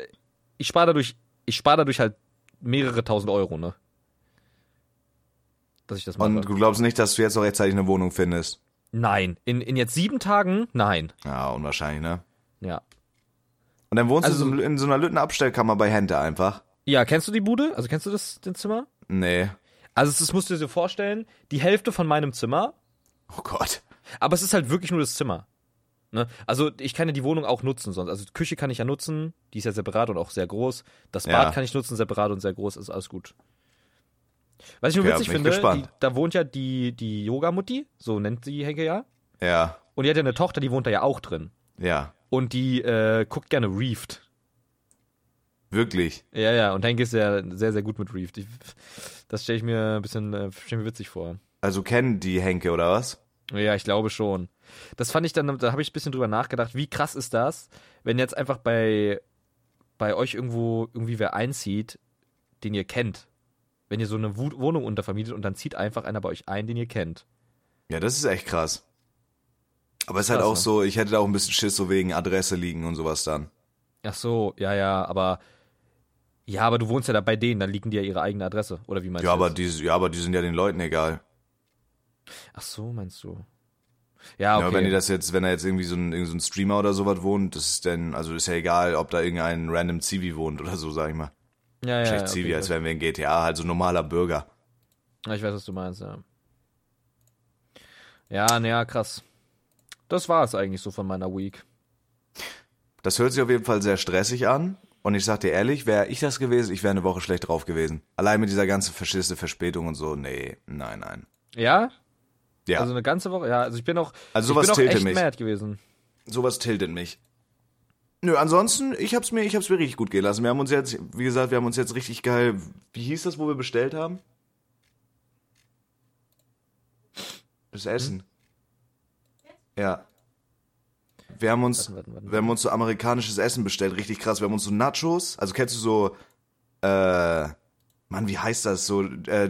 ich spare dadurch, ich spare dadurch halt mehrere tausend Euro, ne? Dass ich das mache. Und du glaubst nicht, dass du jetzt noch rechtzeitig eine Wohnung findest. nein. In, in jetzt sieben Tagen? Nein. Ja, unwahrscheinlich, ne? Ja. Und dann wohnst Also- du in so einer Lüttenabstellkammer bei Hente einfach. Ja, kennst du die Bude? Also kennst du das, den Zimmer? Nee. Also, das musst du dir so vorstellen, die Hälfte von meinem Zimmer, Oh Gott. aber es ist halt wirklich nur das Zimmer. Ne? Also, ich kann ja die Wohnung auch nutzen sonst. Also, die Küche kann ich ja nutzen, die ist ja separat und auch sehr groß. Das Bad Ja. kann ich nutzen, separat und sehr groß, ist alles gut. Was ich nur Okay, witzig ich finde, die, da wohnt ja die, die Yoga-Mutti, so nennt sie Henke ja. Ja, Und die hat ja eine Tochter, die wohnt da ja auch drin. ja. Und die äh, guckt gerne Reefed. Wirklich. Ja, ja, und Henke ist ja sehr, sehr gut mit. Ich, das stelle ich mir ein bisschen äh, stell mir witzig vor. Also kennen die Henke oder was? Ja, ich glaube schon. Das fand ich dann, da habe ich ein bisschen drüber nachgedacht, wie krass ist das, wenn jetzt einfach bei, bei euch irgendwo irgendwie wer einzieht, den ihr kennt. Wenn ihr so eine Wohnung untervermietet und dann zieht einfach einer bei euch ein, den ihr kennt. Ja, das ist echt krass. Aber es ist halt auch ne? so, ich hätte da auch ein bisschen Schiss so wegen Adresse liegen und sowas dann. Ach so, ja, ja, aber. Ja, aber du wohnst ja da bei denen, dann liegen die ja ihre eigene Adresse. Oder wie meinst Ja, du? aber die, ja, aber die sind ja den Leuten egal. Ach so, meinst du? Ja, okay. Ja, wenn die das jetzt, wenn da jetzt irgendwie so ein, irgend so ein Streamer oder sowas wohnt, das ist dann, also ist ja egal, ob da irgendein random Zivi wohnt oder so, sag ich mal. ja, ja, Schlecht ja, Zivi, okay, als wären wir in GTA, halt so normaler Bürger. Ja, Ich weiß, was du meinst, ja. Ja, naja, krass. Das war es eigentlich so von meiner Week. Das hört sich auf jeden Fall sehr stressig an. Und ich sag dir ehrlich, wäre ich das gewesen, ich wäre eine Woche schlecht drauf gewesen. Allein mit dieser ganzen verschissene Verspätung und so, nee, nein, nein. Ja? Ja, Also eine ganze Woche? Ja, also ich bin auch, Also ich sowas bin auch echt mich. mad gewesen. sowas tiltet mich. Nö, ansonsten, ich hab's mir, ich hab's mir richtig gut gehen lassen. Wir haben uns jetzt, wie gesagt, wir haben uns jetzt richtig geil, wie hieß das, wo wir bestellt haben? Das Essen. Ja. Wir haben uns, Warten, warten, warten. wir haben uns so amerikanisches Essen bestellt, richtig krass. Wir haben uns so Nachos, also kennst du so, äh, Mann, wie heißt das? So, äh,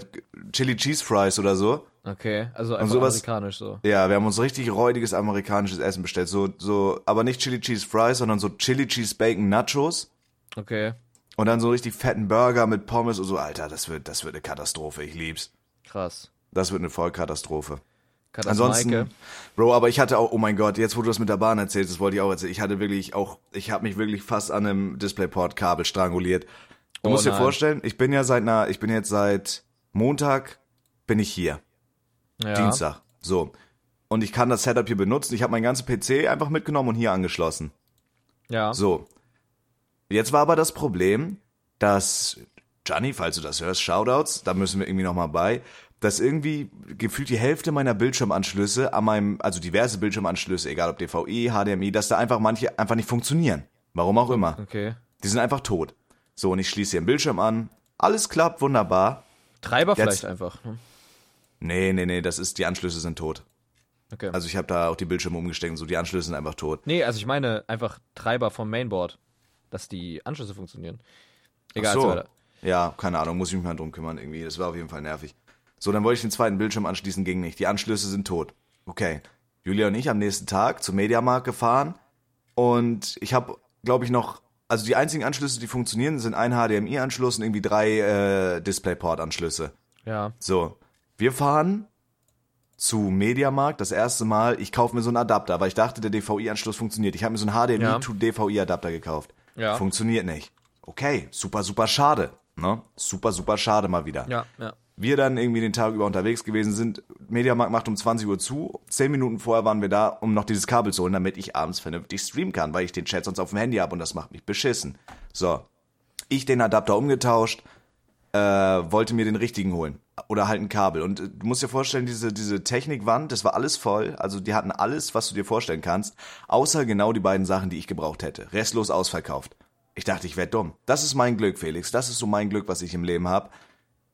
Chili Cheese Fries oder so. Okay, also einfach sowas- amerikanisch so. Ja, wir haben uns richtig räudiges amerikanisches Essen bestellt. So, so, aber nicht Chili Cheese Fries, sondern so Chili Cheese Bacon Nachos. Okay, Und dann so richtig fetten Burger mit Pommes und so. Alter, das wird, das wird eine Katastrophe. Ich lieb's. krass. Das wird eine Vollkatastrophe. Ansonsten, Maike. Bro, aber ich hatte auch, oh mein Gott, jetzt wo du das mit der Bahn erzählst, das wollte ich auch erzählen. Ich hatte wirklich auch, ich habe mich wirklich fast an einem DisplayPort-Kabel stranguliert. Du Oh musst dir nein. vorstellen, ich bin ja seit einer, ich bin jetzt seit Montag bin ich hier. Ja. Dienstag. So. Und ich kann das Setup hier benutzen. Ich habe meinen ganzen PC einfach mitgenommen und hier angeschlossen. Ja. So. Jetzt war aber das Problem, dass Gianni, falls du das hörst, Shoutouts, da müssen wir irgendwie nochmal bei, dass irgendwie gefühlt die Hälfte meiner Bildschirmanschlüsse an meinem, also diverse Bildschirmanschlüsse, egal ob DVI, HDMI, dass da einfach manche einfach nicht funktionieren. Warum auch immer. Okay. Die sind einfach tot. So, und ich schließe hier den Bildschirm an. Alles klappt wunderbar. Treiber Jetzt- vielleicht einfach. ne? Nee, nee, nee, das ist, die Anschlüsse sind tot. Okay. Also ich habe da auch die Bildschirme umgesteckt und so, die Anschlüsse sind einfach tot. nee, also ich meine einfach Treiber vom Mainboard, dass die Anschlüsse funktionieren. Egal, Ach so. Ja, keine Ahnung, muss ich mich mal drum kümmern irgendwie. Das war auf jeden Fall nervig. So, dann wollte ich den zweiten Bildschirm anschließen, ging nicht. Die Anschlüsse sind tot. Okay. Julia und ich am nächsten Tag zum Mediamarkt gefahren und ich habe, glaube ich, noch, also die einzigen Anschlüsse, die funktionieren, sind ein HDMI-Anschluss und irgendwie drei äh, DisplayPort-Anschlüsse. Ja. So, wir fahren zu Mediamarkt das erste Mal. Ich kaufe mir so einen Adapter, weil ich dachte, der DVI-Anschluss funktioniert. Ich habe mir so einen HDMI Ja. to DVI-Adapter gekauft. Ja. Funktioniert nicht. Okay, super, super schade. Ne? Super, super schade mal wieder. Ja, ja. Wir dann irgendwie den Tag über unterwegs gewesen sind. Mediamarkt macht um 20 Uhr zu. Zehn Minuten vorher waren wir da, um noch dieses Kabel zu holen, damit ich abends vernünftig streamen kann, weil ich den Chat sonst auf dem Handy habe und das macht mich beschissen. So. Ich den Adapter umgetauscht, äh, wollte mir den richtigen holen. Oder halt ein Kabel. Und äh, du musst dir vorstellen, diese, diese Technikwand, das war alles voll. Also die hatten alles, was du dir vorstellen kannst. Außer genau die beiden Sachen, die ich gebraucht hätte. Restlos ausverkauft. Ich dachte, ich werd dumm. Das ist mein Glück, Felix. Das ist so mein Glück, was ich im Leben habe.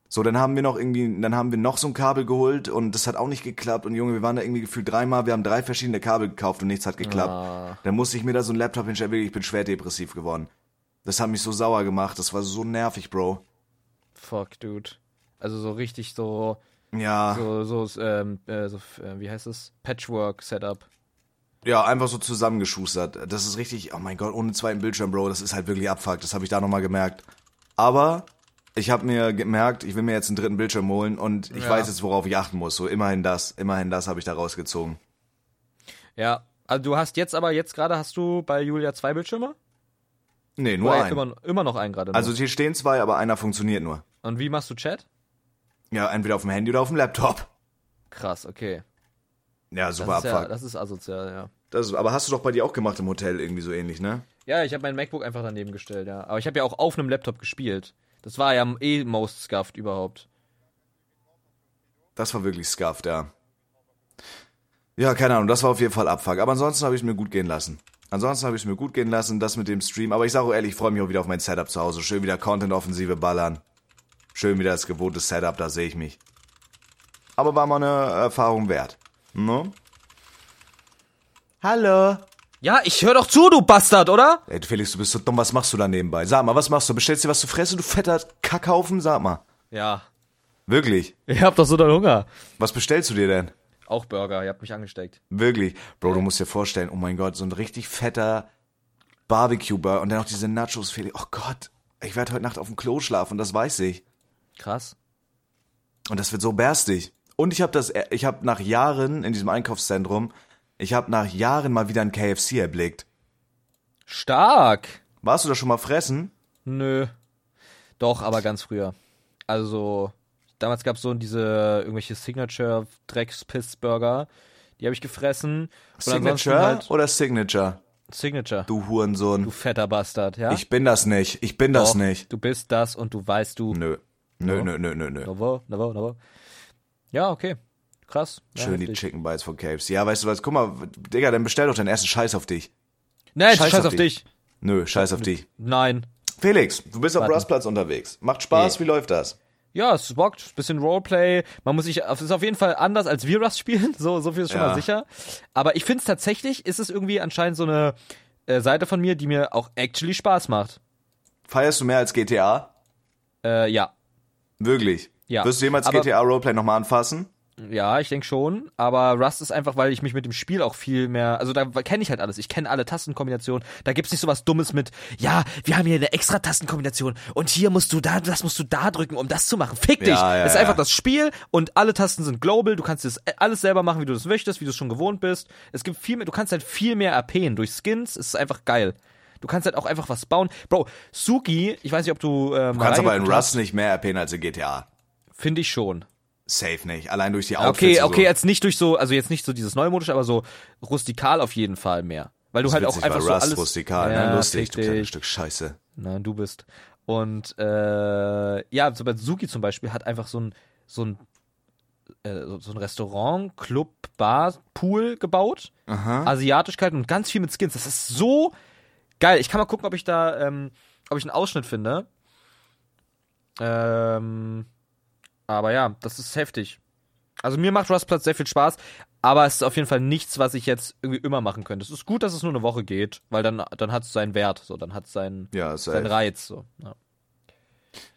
So, dann haben wir noch irgendwie, dann haben wir noch so ein Kabel geholt und das hat auch nicht geklappt. Und Junge, wir waren da irgendwie gefühlt dreimal, wir haben drei verschiedene Kabel gekauft und nichts hat geklappt. Ah. Dann musste ich mir da so einen Laptop hinstellen, wirklich, ich bin schwer depressiv geworden. Das hat mich so sauer gemacht, das war so nervig, Bro. Fuck, dude. Also so richtig so, Ja, so, so, ähm, äh, so äh, wie heißt es? Patchwork-Setup. ja, einfach so zusammengeschustert. Das ist richtig, oh mein Gott, ohne zweiten Bildschirm, Bro, das ist halt wirklich Abfuck, das habe ich da nochmal gemerkt. Aber ich habe mir gemerkt, ich will mir jetzt einen dritten Bildschirm holen und ich Ja. weiß jetzt, worauf ich achten muss. So, immerhin das, immerhin das habe ich da rausgezogen. Ja. Also du hast jetzt aber, jetzt gerade hast du bei Julia zwei Bildschirme? Nee, nur Oder einen. immer, immer noch einen gerade. nur? Also hier stehen zwei, aber einer funktioniert nur. Und wie machst du Chat? Ja, entweder auf dem Handy oder auf dem Laptop. Krass, okay. Ja, Das super ist, ja, Abfuck. das ist asozial, ja. Das, aber hast du doch bei dir auch gemacht im Hotel irgendwie so ähnlich, ne? Ja, ich habe mein MacBook einfach daneben gestellt, ja. Aber ich habe ja auch auf einem Laptop gespielt. Das war ja eh most scuffed überhaupt. Das war wirklich scuffed, ja. Ja, keine Ahnung, das war auf jeden Fall Abfuck. Aber ansonsten habe ich es mir gut gehen lassen. Ansonsten habe ich es mir gut gehen lassen, das mit dem Stream. Aber ich sage auch ehrlich, ich freue mich auch wieder auf mein Setup zu Hause. Schön wieder Content-Offensive ballern. Schön wieder das gewohnte Setup, da sehe ich mich. Aber war mal eine Erfahrung wert. Ne? Hallo. Ja, ich hör doch zu, du Bastard, oder? Ey, Felix, du bist so dumm, was machst du da nebenbei? Sag mal, was machst du? Bestellst dir was zu fressen, du fetter Kackhaufen? Sag mal. Ja. Wirklich? Ich hab doch so doll Hunger. Was bestellst du dir denn? Auch Burger, ihr habt mich angesteckt. Wirklich? Bro, du musst dir vorstellen, oh mein Gott, so ein richtig fetter Barbecue-Burger und dann noch diese Nachos, Felix. Oh Gott, ich werde heute Nacht auf dem Klo schlafen, das weiß ich. Krass. Und das wird so berstig. Und ich habe das, ich habe nach Jahren in diesem Einkaufszentrum, ich habe nach Jahren mal wieder ein KFC erblickt. Stark. Warst du da schon mal fressen? Nö. Doch, aber ganz früher. Also, damals gab's so diese irgendwelche Signature Dreckspiss-Burger. Die habe ich gefressen. Signature Halt oder Signature? Signature. Du, Du Hurensohn. fetter Bastard, ja? Ich bin das nicht. Ich bin das Doch, nicht. Du bist das und du weißt du. Nö. Nö, Ja. nö, nö, nö, nö. Novo, Novo, Novo. Ja, okay. Krass. Ja, Schön die. Chicken Bites von KFC. Ja, weißt du was? Guck mal, Digga, dann bestell doch deinen ersten Scheiß auf dich. Nee, Scheiß scheiß, auf auf dich. Nö, Scheiß auf dich. Nein. Felix, du bist auf. Rustplatz unterwegs. Macht Spaß, Nee. wie läuft das? Ja, es bockt. Bisschen Roleplay. Man muss sich, es ist auf jeden Fall anders als wir Rust spielen. So, so viel ist schon Ja. mal sicher. Aber ich finde es tatsächlich, ist es irgendwie anscheinend so eine äh, Seite von mir, die mir auch actually Spaß macht. Feierst du mehr als GTA? Äh, ja. Wirklich? Ja. Wirst du jemals Aber- GTA Roleplay nochmal anfassen? Ja, ich denke schon. Aber Rust ist einfach, weil ich mich mit dem Spiel auch viel mehr, also da kenne ich halt alles. Ich kenne alle Tastenkombinationen. Da gibt's nicht so was Dummes mit, ja, wir haben hier eine extra Tastenkombination und hier musst du da, das musst du da drücken, um das zu machen. Fick dich! Ja, ja, es ist ja. einfach das Spiel und alle Tasten sind global. Du kannst das alles selber machen, wie du das möchtest, wie du es schon gewohnt bist. Es gibt viel mehr, du kannst halt viel mehr RPen durch Skins. Es ist einfach geil. Du kannst halt auch einfach was bauen. Bro, Suki, ich weiß nicht, ob du. Äh, Du kannst aber in Rust nicht mehr RPen als in GTA. Finde ich schon. Safe nicht. Allein durch die Outfits. Okay, okay, so. jetzt nicht durch so, also jetzt nicht so dieses neumodische, aber so rustikal auf jeden Fall mehr. Weil du Das halt auch witzig, einfach weil so Rust alles. rustikal, ja, ne? Lustig, du richtig. kleines Stück Scheiße. Na, du bist. Und äh, ja, so bei Suki zum Beispiel hat einfach so ein so ein äh, so so ein Restaurant, Club, Bar, Pool gebaut. Aha. Asiatischkeiten und ganz viel mit Skins. Das ist so geil. Ich kann mal gucken, ob ich da, ähm, ob ich einen Ausschnitt finde. Ähm, aber ja, das ist heftig. Also mir macht Rustplatz sehr viel Spaß, aber es ist auf jeden Fall nichts, was ich jetzt irgendwie immer machen könnte. Es ist gut, dass es nur eine Woche geht, weil dann, dann hat es seinen Wert, so, dann hat es seinen, Ja, seinen. Reiz, so. Ja.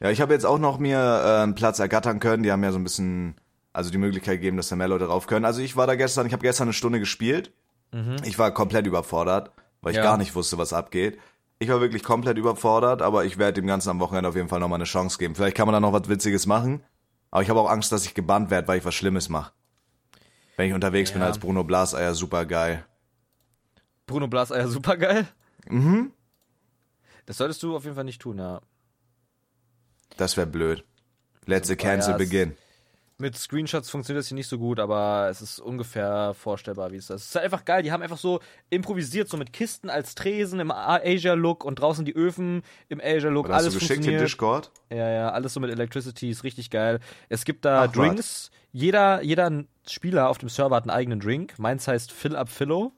Ja, ich habe jetzt auch noch mir äh, einen Platz ergattern können. Die haben ja so ein bisschen, also die Möglichkeit gegeben, dass da mehr Leute drauf können. Also ich war da gestern, ich habe gestern eine Stunde gespielt. Ich war komplett überfordert, weil ich Ja. gar nicht wusste, was abgeht. Ich war wirklich komplett überfordert, aber ich werde dem Ganzen am Wochenende auf jeden Fall nochmal eine Chance geben. Vielleicht kann man da noch was Witziges machen. Aber ich habe auch Angst, dass ich gebannt werde, weil ich was Schlimmes mache. Wenn ich unterwegs bin Ja. als Bruno Blaseier, super geil. Bruno Blaseier, super geil. Mhm. Das solltest du auf jeden Fall nicht tun, ja. Das wäre blöd. Let the cancel begin. Mit Screenshots funktioniert das hier nicht so gut, aber es ist ungefähr vorstellbar, wie es ist. Es ist halt einfach geil. Die haben einfach so improvisiert, so mit Kisten als Tresen im Asia-Look und draußen die Öfen im Asia-Look. Oder hast Alles du geschickt in. Discord? Ja, ja, alles so mit Electricity ist richtig geil. Es gibt da Ach, Drinks. Jeder, jeder Spieler auf dem Server hat einen eigenen Drink. Meins heißt Fill Up Philo.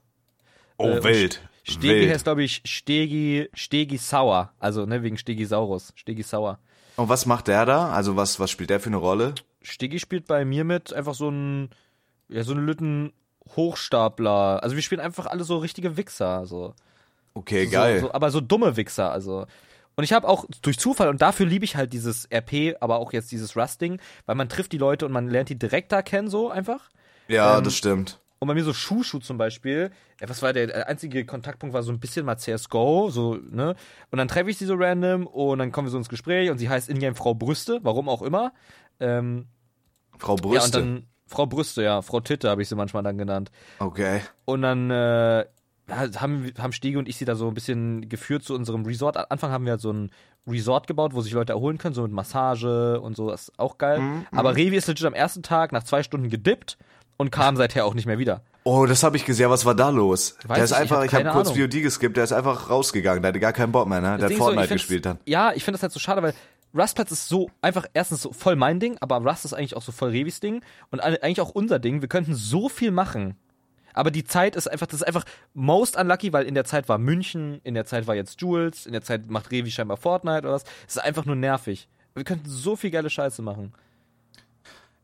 Oh, Äh, wild. Stegi wild. heißt, glaube ich, Stegi, Stegi Sauer. Also, ne, wegen Stegisaurus. Stegi Sauer. Und was macht der da? Also was, was spielt der für eine Rolle? Stegi spielt bei mir mit einfach so ein, ja, so einen Lütten Hochstapler. Also wir spielen einfach alle so richtige Wichser, so. Okay, geil. So, so, aber so dumme Wichser, also. Und ich habe auch durch Zufall, und dafür liebe ich halt dieses RP, aber auch jetzt dieses Rusting, weil man trifft die Leute und man lernt die direkt da kennen, so einfach. ja, ähm, das stimmt. Und bei mir so Shushu zum Beispiel, was war der, der einzige Kontaktpunkt war so ein bisschen mal CSGO, so, ne? Und dann treffe ich sie so random und dann kommen wir so ins Gespräch und sie heißt Ingame Frau Brüste, warum auch immer. Ähm, Frau ja, und Brüste. dann Frau Brüste, ja, Frau Titte habe ich sie manchmal dann genannt. okay. Und dann äh, haben, haben Stege und ich sie da so ein bisschen geführt zu unserem Resort. Am Anfang haben wir halt so ein Resort gebaut, wo sich Leute erholen können, so mit Massage und so, das ist auch geil. Mhm, Aber Revi ist legit am ersten Tag nach zwei Stunden gedippt und kam seither auch nicht mehr wieder. Oh, das habe ich gesehen. Was war da los? Weiß der ist ich, einfach, hab ich habe keine kurz. VOD geskippt, der ist einfach rausgegangen. Der hatte gar keinen Bock mehr, ne? Der hat so, Fortnite find's- gespielt dann. Ja, ich finde das halt so schade, weil Rustplatz ist so einfach erstens so voll mein Ding, aber Rust ist eigentlich auch so voll Revis Ding und eigentlich auch unser Ding. Wir könnten so viel machen. Aber die Zeit ist einfach, das ist einfach most unlucky, weil in der Zeit war München, in der Zeit war jetzt Jules, in der Zeit macht Revi scheinbar Fortnite oder was. Es ist einfach nur nervig. Wir könnten so viel geile Scheiße machen.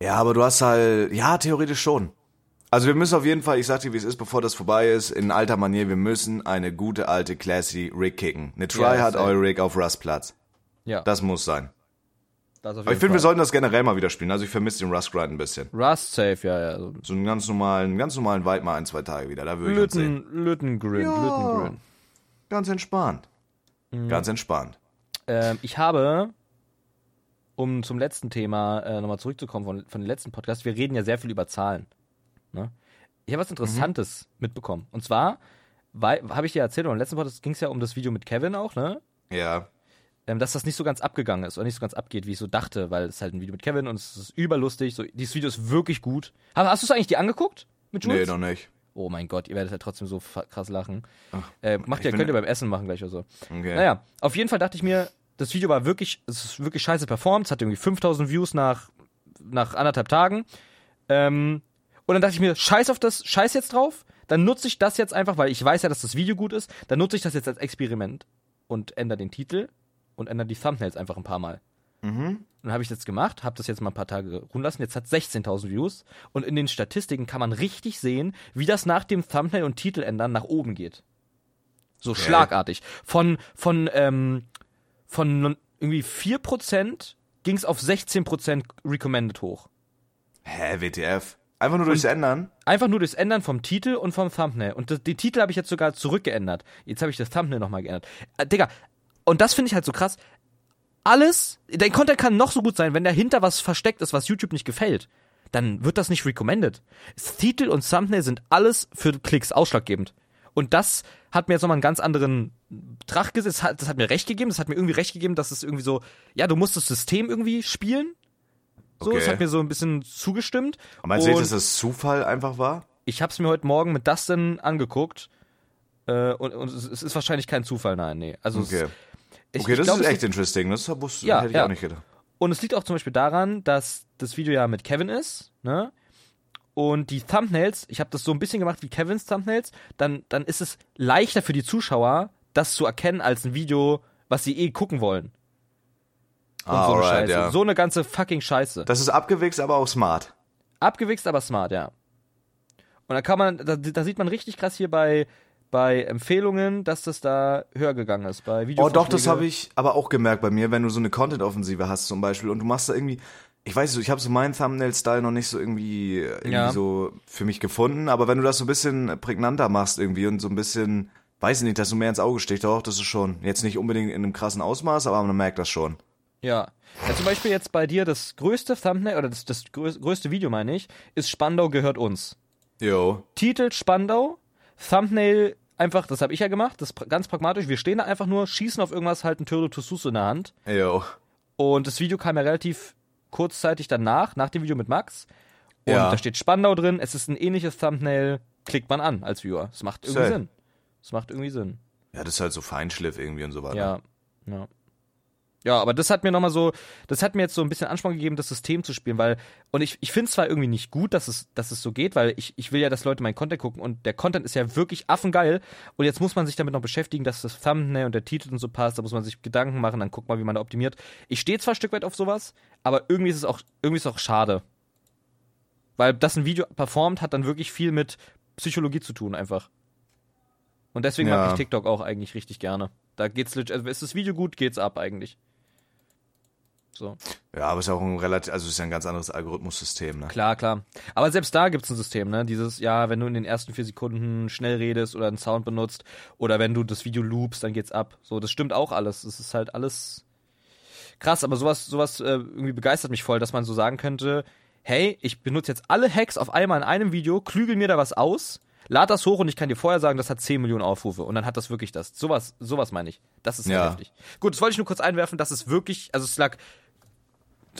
Ja, aber du hast halt, ja, theoretisch schon. Also wir müssen auf jeden Fall, ich sag dir, wie es ist, bevor das vorbei ist, in alter Manier, wir müssen eine gute alte classy Rig kicken. Eine Ja, Try hat safe. eure Rig auf Rustplatz. Ja, Das muss sein. das Aber ich finde, wir sollten das generell mal wieder spielen. Also ich vermisse den Rust Grind ein bisschen. Rust safe, ja, ja. So So einen ganz normalen, ganz normalen Vibe mal ein, zwei Tage wieder. Da würde ich uns sehen. Lütten, Lüttengrin, Ja. Lüttengrin. Ganz entspannt. Mhm. Ganz entspannt. Ähm, ich habe, um zum letzten Thema äh, nochmal zurückzukommen von, von dem letzten Podcast, wir reden ja sehr viel über Zahlen. Ne? Ich habe was Interessantes mitbekommen. Und zwar, habe ich dir erzählt, und im letzten Podcast ging es ja um das Video mit Kevin auch, ne? Ja. Ähm, dass das nicht so ganz abgegangen ist oder nicht so ganz abgeht, wie ich so dachte, weil es ist halt ein Video mit Kevin und es ist überlustig. So, dieses Video ist wirklich gut. Hast, hast du es eigentlich dir angeguckt? Mit Nee, Jules? noch nicht. Oh mein Gott, ihr werdet halt trotzdem so krass lachen. Ach, Äh, macht ihr, könnt ihr beim Essen machen gleich oder so. Okay. Naja, auf jeden Fall dachte ich mir, das Video war wirklich, es ist wirklich scheiße performt, es hat irgendwie 5000 Views nach, nach anderthalb Tagen. Ähm, und dann dachte ich mir, scheiß auf das, scheiß jetzt drauf, dann nutze ich das jetzt einfach, weil ich weiß ja, dass das Video gut ist, dann nutze ich das jetzt als Experiment und ändere den Titel und ändere die Thumbnails einfach ein paar Mal. Mhm. Dann habe ich das gemacht, habe das jetzt mal ein paar Tage ruhen lassen. Jetzt hat 16.000 Views und in den Statistiken kann man richtig sehen, wie das nach dem Thumbnail und Titel ändern nach oben geht. So schlagartig. Von von ähm, von irgendwie 4% ging es auf 16% recommended hoch. Hä, WTF? Einfach nur durchs Ändern? Einfach nur durchs Ändern vom Titel und vom Thumbnail. Und das, den Titel habe ich jetzt sogar zurückgeändert. Jetzt habe ich das Thumbnail nochmal geändert. Äh, Digga, und das finde ich halt so krass. Alles, dein Content kann noch so gut sein, wenn dahinter was versteckt ist, was YouTube nicht gefällt. Dann wird das nicht recommended. Titel und Thumbnail sind alles für Klicks ausschlaggebend. Und das hat mir jetzt nochmal einen ganz anderen Trach gesetzt. Das hat, das hat mir recht gegeben. Das hat mir irgendwie recht gegeben, dass es irgendwie so, ja, du musst das System irgendwie spielen. So, Okay. das hat mir so ein bisschen zugestimmt. Aber meinst du dass das Zufall einfach war? ich habe es mir heute Morgen mit Dustin angeguckt. Äh, und, und es es ist wahrscheinlich kein Zufall, nein, nee. Also Okay. es, ich, Okay, ich das glaub, ist echt interesting. Das wusste, Ja, hätte ich ja. auch nicht gedacht. Und es liegt auch zum Beispiel daran, dass das Video ja mit Kevin ist, ne? Und die Thumbnails, ich habe das so ein bisschen gemacht wie Kevins Thumbnails, dann, dann ist es leichter für die Zuschauer, das zu erkennen als ein Video, was sie eh gucken wollen. Und Ah, so eine alright, Scheiße. ja. So eine ganze fucking Scheiße. Das ist abgewichst, aber auch smart. Abgewichst, aber smart, ja. Und da kann man, da, da sieht man richtig krass hier bei, bei Empfehlungen, dass das da höher gegangen ist. Bei Oh, doch, das habe ich aber auch gemerkt bei mir, wenn du so eine Content-Offensive hast zum Beispiel und du machst da irgendwie, ich weiß nicht, ich habe so meinen Thumbnail-Style noch nicht so irgendwie, irgendwie Ja. so für mich gefunden, aber wenn du das so ein bisschen prägnanter machst irgendwie und so ein bisschen, weiß ich nicht, dass du mehr ins Auge sticht, doch, das ist schon, jetzt nicht unbedingt in einem krassen Ausmaß, aber man merkt das schon. Ja. ja. Zum Beispiel jetzt bei dir das größte Thumbnail, oder das, das grö- größte Video, meine ich, ist Spandau gehört uns. Jo. Titel Spandau, Thumbnail einfach, das habe ich ja gemacht, das ist ganz pragmatisch. Wir stehen da einfach nur, schießen auf irgendwas, halten Turtle to Sus in der Hand. Jo. Und das Video kam ja relativ kurzzeitig danach, nach dem Video mit Max. Und Ja. da steht Spandau drin, es ist ein ähnliches Thumbnail, klickt man an als Viewer. Es macht irgendwie Safe. Sinn. Es macht irgendwie Sinn. Ja, das ist halt so Feinschliff irgendwie und so weiter. Ja, ja. Ja, aber das hat mir nochmal so, das hat mir jetzt so ein bisschen Ansporn gegeben, das System zu spielen, weil, und ich, ich finde es zwar irgendwie nicht gut, dass es, dass es so geht, weil ich, ich will ja, dass Leute meinen Content gucken und der Content ist ja wirklich affengeil und jetzt muss man sich damit noch beschäftigen, dass das Thumbnail und der Titel und so passt, da muss man sich Gedanken machen, dann guckt mal, wie man da optimiert. Ich stehe zwar ein Stück weit auf sowas, aber irgendwie ist es auch, irgendwie ist es auch schade. Weil das ein Video performt, hat dann wirklich viel mit Psychologie zu tun, einfach. Und deswegen mag Ja. ich TikTok auch eigentlich richtig gerne. Da geht's legit, also ist das Video gut, geht's ab eigentlich. So. Ja, aber es ist ja auch ein relativ, also es ist ja ein ganz anderes Algorithmussystem, ne? Klar, klar. Aber selbst da gibt's ein System, ne? Dieses, ja, wenn du in den ersten vier Sekunden schnell redest oder einen Sound benutzt oder wenn du das Video loopst, dann geht's ab. So, das stimmt auch alles. Es ist halt alles krass, aber sowas, sowas äh, irgendwie begeistert mich voll, dass man so sagen könnte, hey, ich benutze jetzt alle Hacks auf einmal in einem Video, klügel mir da was aus, lad das hoch und ich kann dir vorher sagen, das hat 10 Millionen Aufrufe und dann hat das wirklich das. Sowas, sowas meine ich. Das ist sehr Ja. heftig. Gut, das wollte ich nur kurz einwerfen, dass es wirklich, also es lag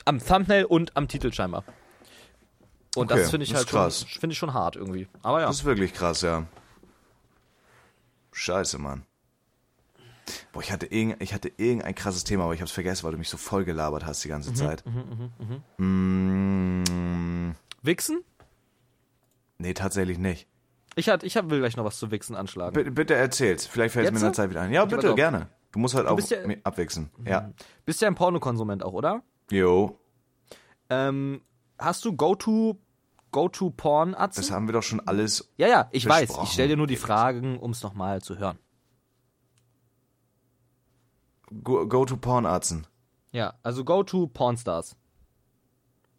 am Thumbnail und am Titel scheinbar. Und Okay, das finde ich das halt krass. schon, finde ich schon hart irgendwie. Aber ja. Das ist wirklich krass, ja. Scheiße, Mann. Boah, ich hatte, irgend, ich hatte irgendein krasses Thema, aber ich hab's vergessen, weil du mich so voll gelabert hast die Mhm, ganze Zeit. Mm, Wichsen? nee, tatsächlich nicht. Ich, hat, ich hab, will gleich noch was zu Wichsen anschlagen. Bitte, bitte erzähl's. Vielleicht fällt es mir in der Zeit wieder ein. Ja, pass bitte, gerne. Du musst halt auch bist ja- abwechseln. Ja. Bist ja ein Pornokonsument auch, oder? Jo, Ähm, hast du Go-To Go-To Porn Atzen? das haben wir doch schon alles. Ja, ja, ich weiß. Ich stelle dir nur die Fragen, um es nochmal zu hören. Go, go to Pornarzen. Ja, also Go-To Pornstars.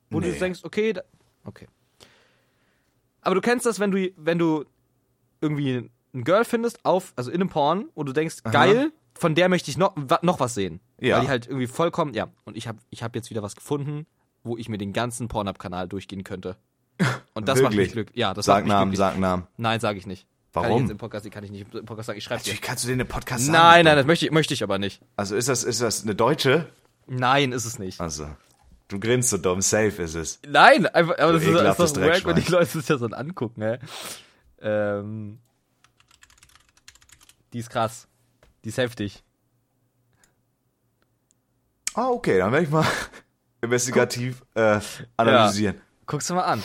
Wo du Nee. denkst, okay, da, okay. Aber du kennst das, wenn du, wenn du irgendwie ein Girl findest, auf, also in einem Porn, und du denkst, geil, von der möchte ich noch, noch was sehen. Ja. Weil die halt irgendwie vollkommen, ja. Und ich habe ich hab jetzt wieder was gefunden, wo ich mir den ganzen Pornhub-Kanal durchgehen könnte. Und das macht mich glücklich. Ja, das Sag macht mich Namen, glücklich. sag Namen. Nein, sage ich nicht. Kann ich Warum? jetzt im Podcast, die kann ich nicht im Podcast sagen. Ich schreibe dir. Natürlich kannst du den im Podcast sagen. Nein, nein, das möchte ich, möchte ich aber nicht. Also ist das, ist das eine Deutsche? Nein, ist es nicht. Also, du grinst so dumm, safe ist es. Nein, einfach, aber das ist, das ekelhaftes ist doch wack, wenn die Leute sich das dann angucken, ey. Ähm, die ist krass. Die ist heftig. Ah, okay, dann werde ich mal investigativ äh, analysieren. Guck's dir mal an.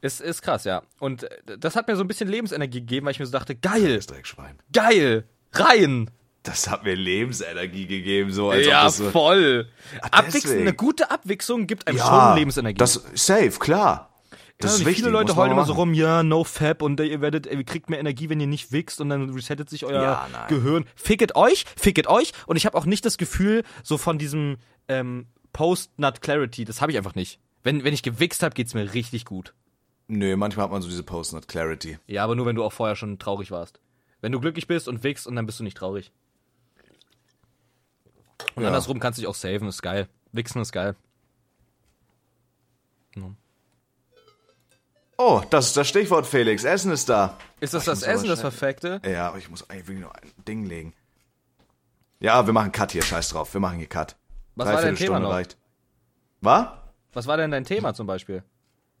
Ist, ist krass, ja. Und äh, das hat mir so ein bisschen Lebensenergie gegeben, weil ich mir so dachte, geil, Das Dreckschwein. geil, rein. Das hat mir Lebensenergie gegeben, so als Ja, ob das so. voll. Abwechseln, deswegen. eine gute Abwechslung gibt einem Ja, schon Lebensenergie. Das safe, klar. Das ist wichtig. viele Leute heulen immer so rum, ja, no fab und ihr werdet, ihr kriegt mehr Energie, wenn ihr nicht wichst und dann resettet sich euer Ja. Gehirn. Ficket euch, ficket euch und ich habe auch nicht das Gefühl so von diesem ähm, Post-Nut-Clarity, das habe ich einfach nicht. Wenn, wenn ich gewichst habe, geht's mir richtig gut. Nö, manchmal hat man so diese Post-Nut-Clarity. Ja, aber nur wenn du auch vorher schon traurig warst. Wenn du glücklich bist und wichst und dann bist du nicht traurig. Und Ja. andersrum kannst du dich auch saven, ist geil. Wichsen ist geil. Ja. Oh, das ist das Stichwort, Felix. Essen ist da. Ist das Ich das Essen, das Perfekte? Ja, aber ich muss eigentlich wirklich noch ein Ding legen. Ja, wir machen Cut hier, scheiß drauf. Wir machen hier Cut. Was war dein Thema noch? reicht. Was? Was war denn dein Thema zum Beispiel?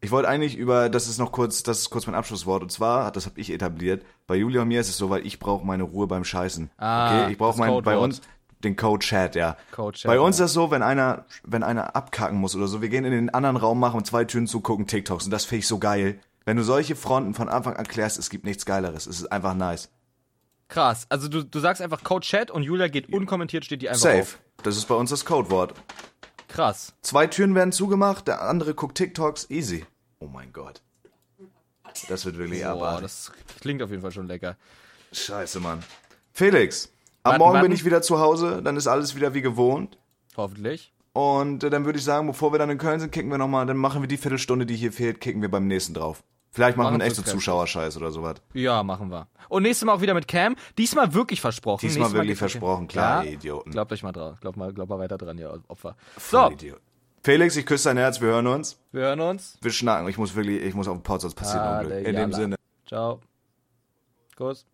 Ich wollte eigentlich über, das ist noch kurz, das ist kurz mein Abschlusswort. Und zwar, das habe ich etabliert, bei Julia und mir ist es so, weil ich brauche meine Ruhe beim Scheißen. Ah, okay, ich brauche mein, bei uns den Code Chat, ja. Code Chat, bei uns ja. ist das so, wenn einer, wenn einer abkacken muss oder so, wir gehen in den anderen Raum, machen zwei Türen zu, gucken TikToks und das finde ich so geil. Wenn du solche Fronten von Anfang an klärst, es gibt nichts Geileres. Es ist einfach nice. Krass. Also du, du sagst einfach Code Chat und Julia geht unkommentiert, steht die einfach Safe. auf. Das ist bei uns das Codewort. Krass. Zwei Türen werden zugemacht, der andere guckt TikToks, easy. Oh mein Gott. Das wird wirklich Boah, abartig. das klingt auf jeden Fall schon lecker. Scheiße, Mann. Felix, am Warten, Morgen warten. bin ich wieder zu Hause, dann ist alles wieder wie gewohnt. Hoffentlich. Und äh, dann würde ich sagen, bevor wir dann in Köln sind, kicken wir nochmal, dann machen wir die Viertelstunde, die hier fehlt, kicken wir beim nächsten drauf. Vielleicht machen Machen wir einen echt so wir kräftig. Zuschauerscheiß oder sowas. Ja, machen wir. Und nächstes Mal auch wieder mit Cam. Diesmal wirklich versprochen. Diesmal Nächstes wirklich versprochen, klar, ja? ihr Idioten. Glaubt euch mal drauf. Glaubt mal, glaubt mal weiter dran, ihr Opfer. So. Felix, ich küsse dein Herz, wir hören uns. wir hören uns. Wir schnacken. Ich muss wirklich, ich muss auf den Pause, sonst passiert Ah, Unglück. In dem. Sinne. Ciao. Kuss.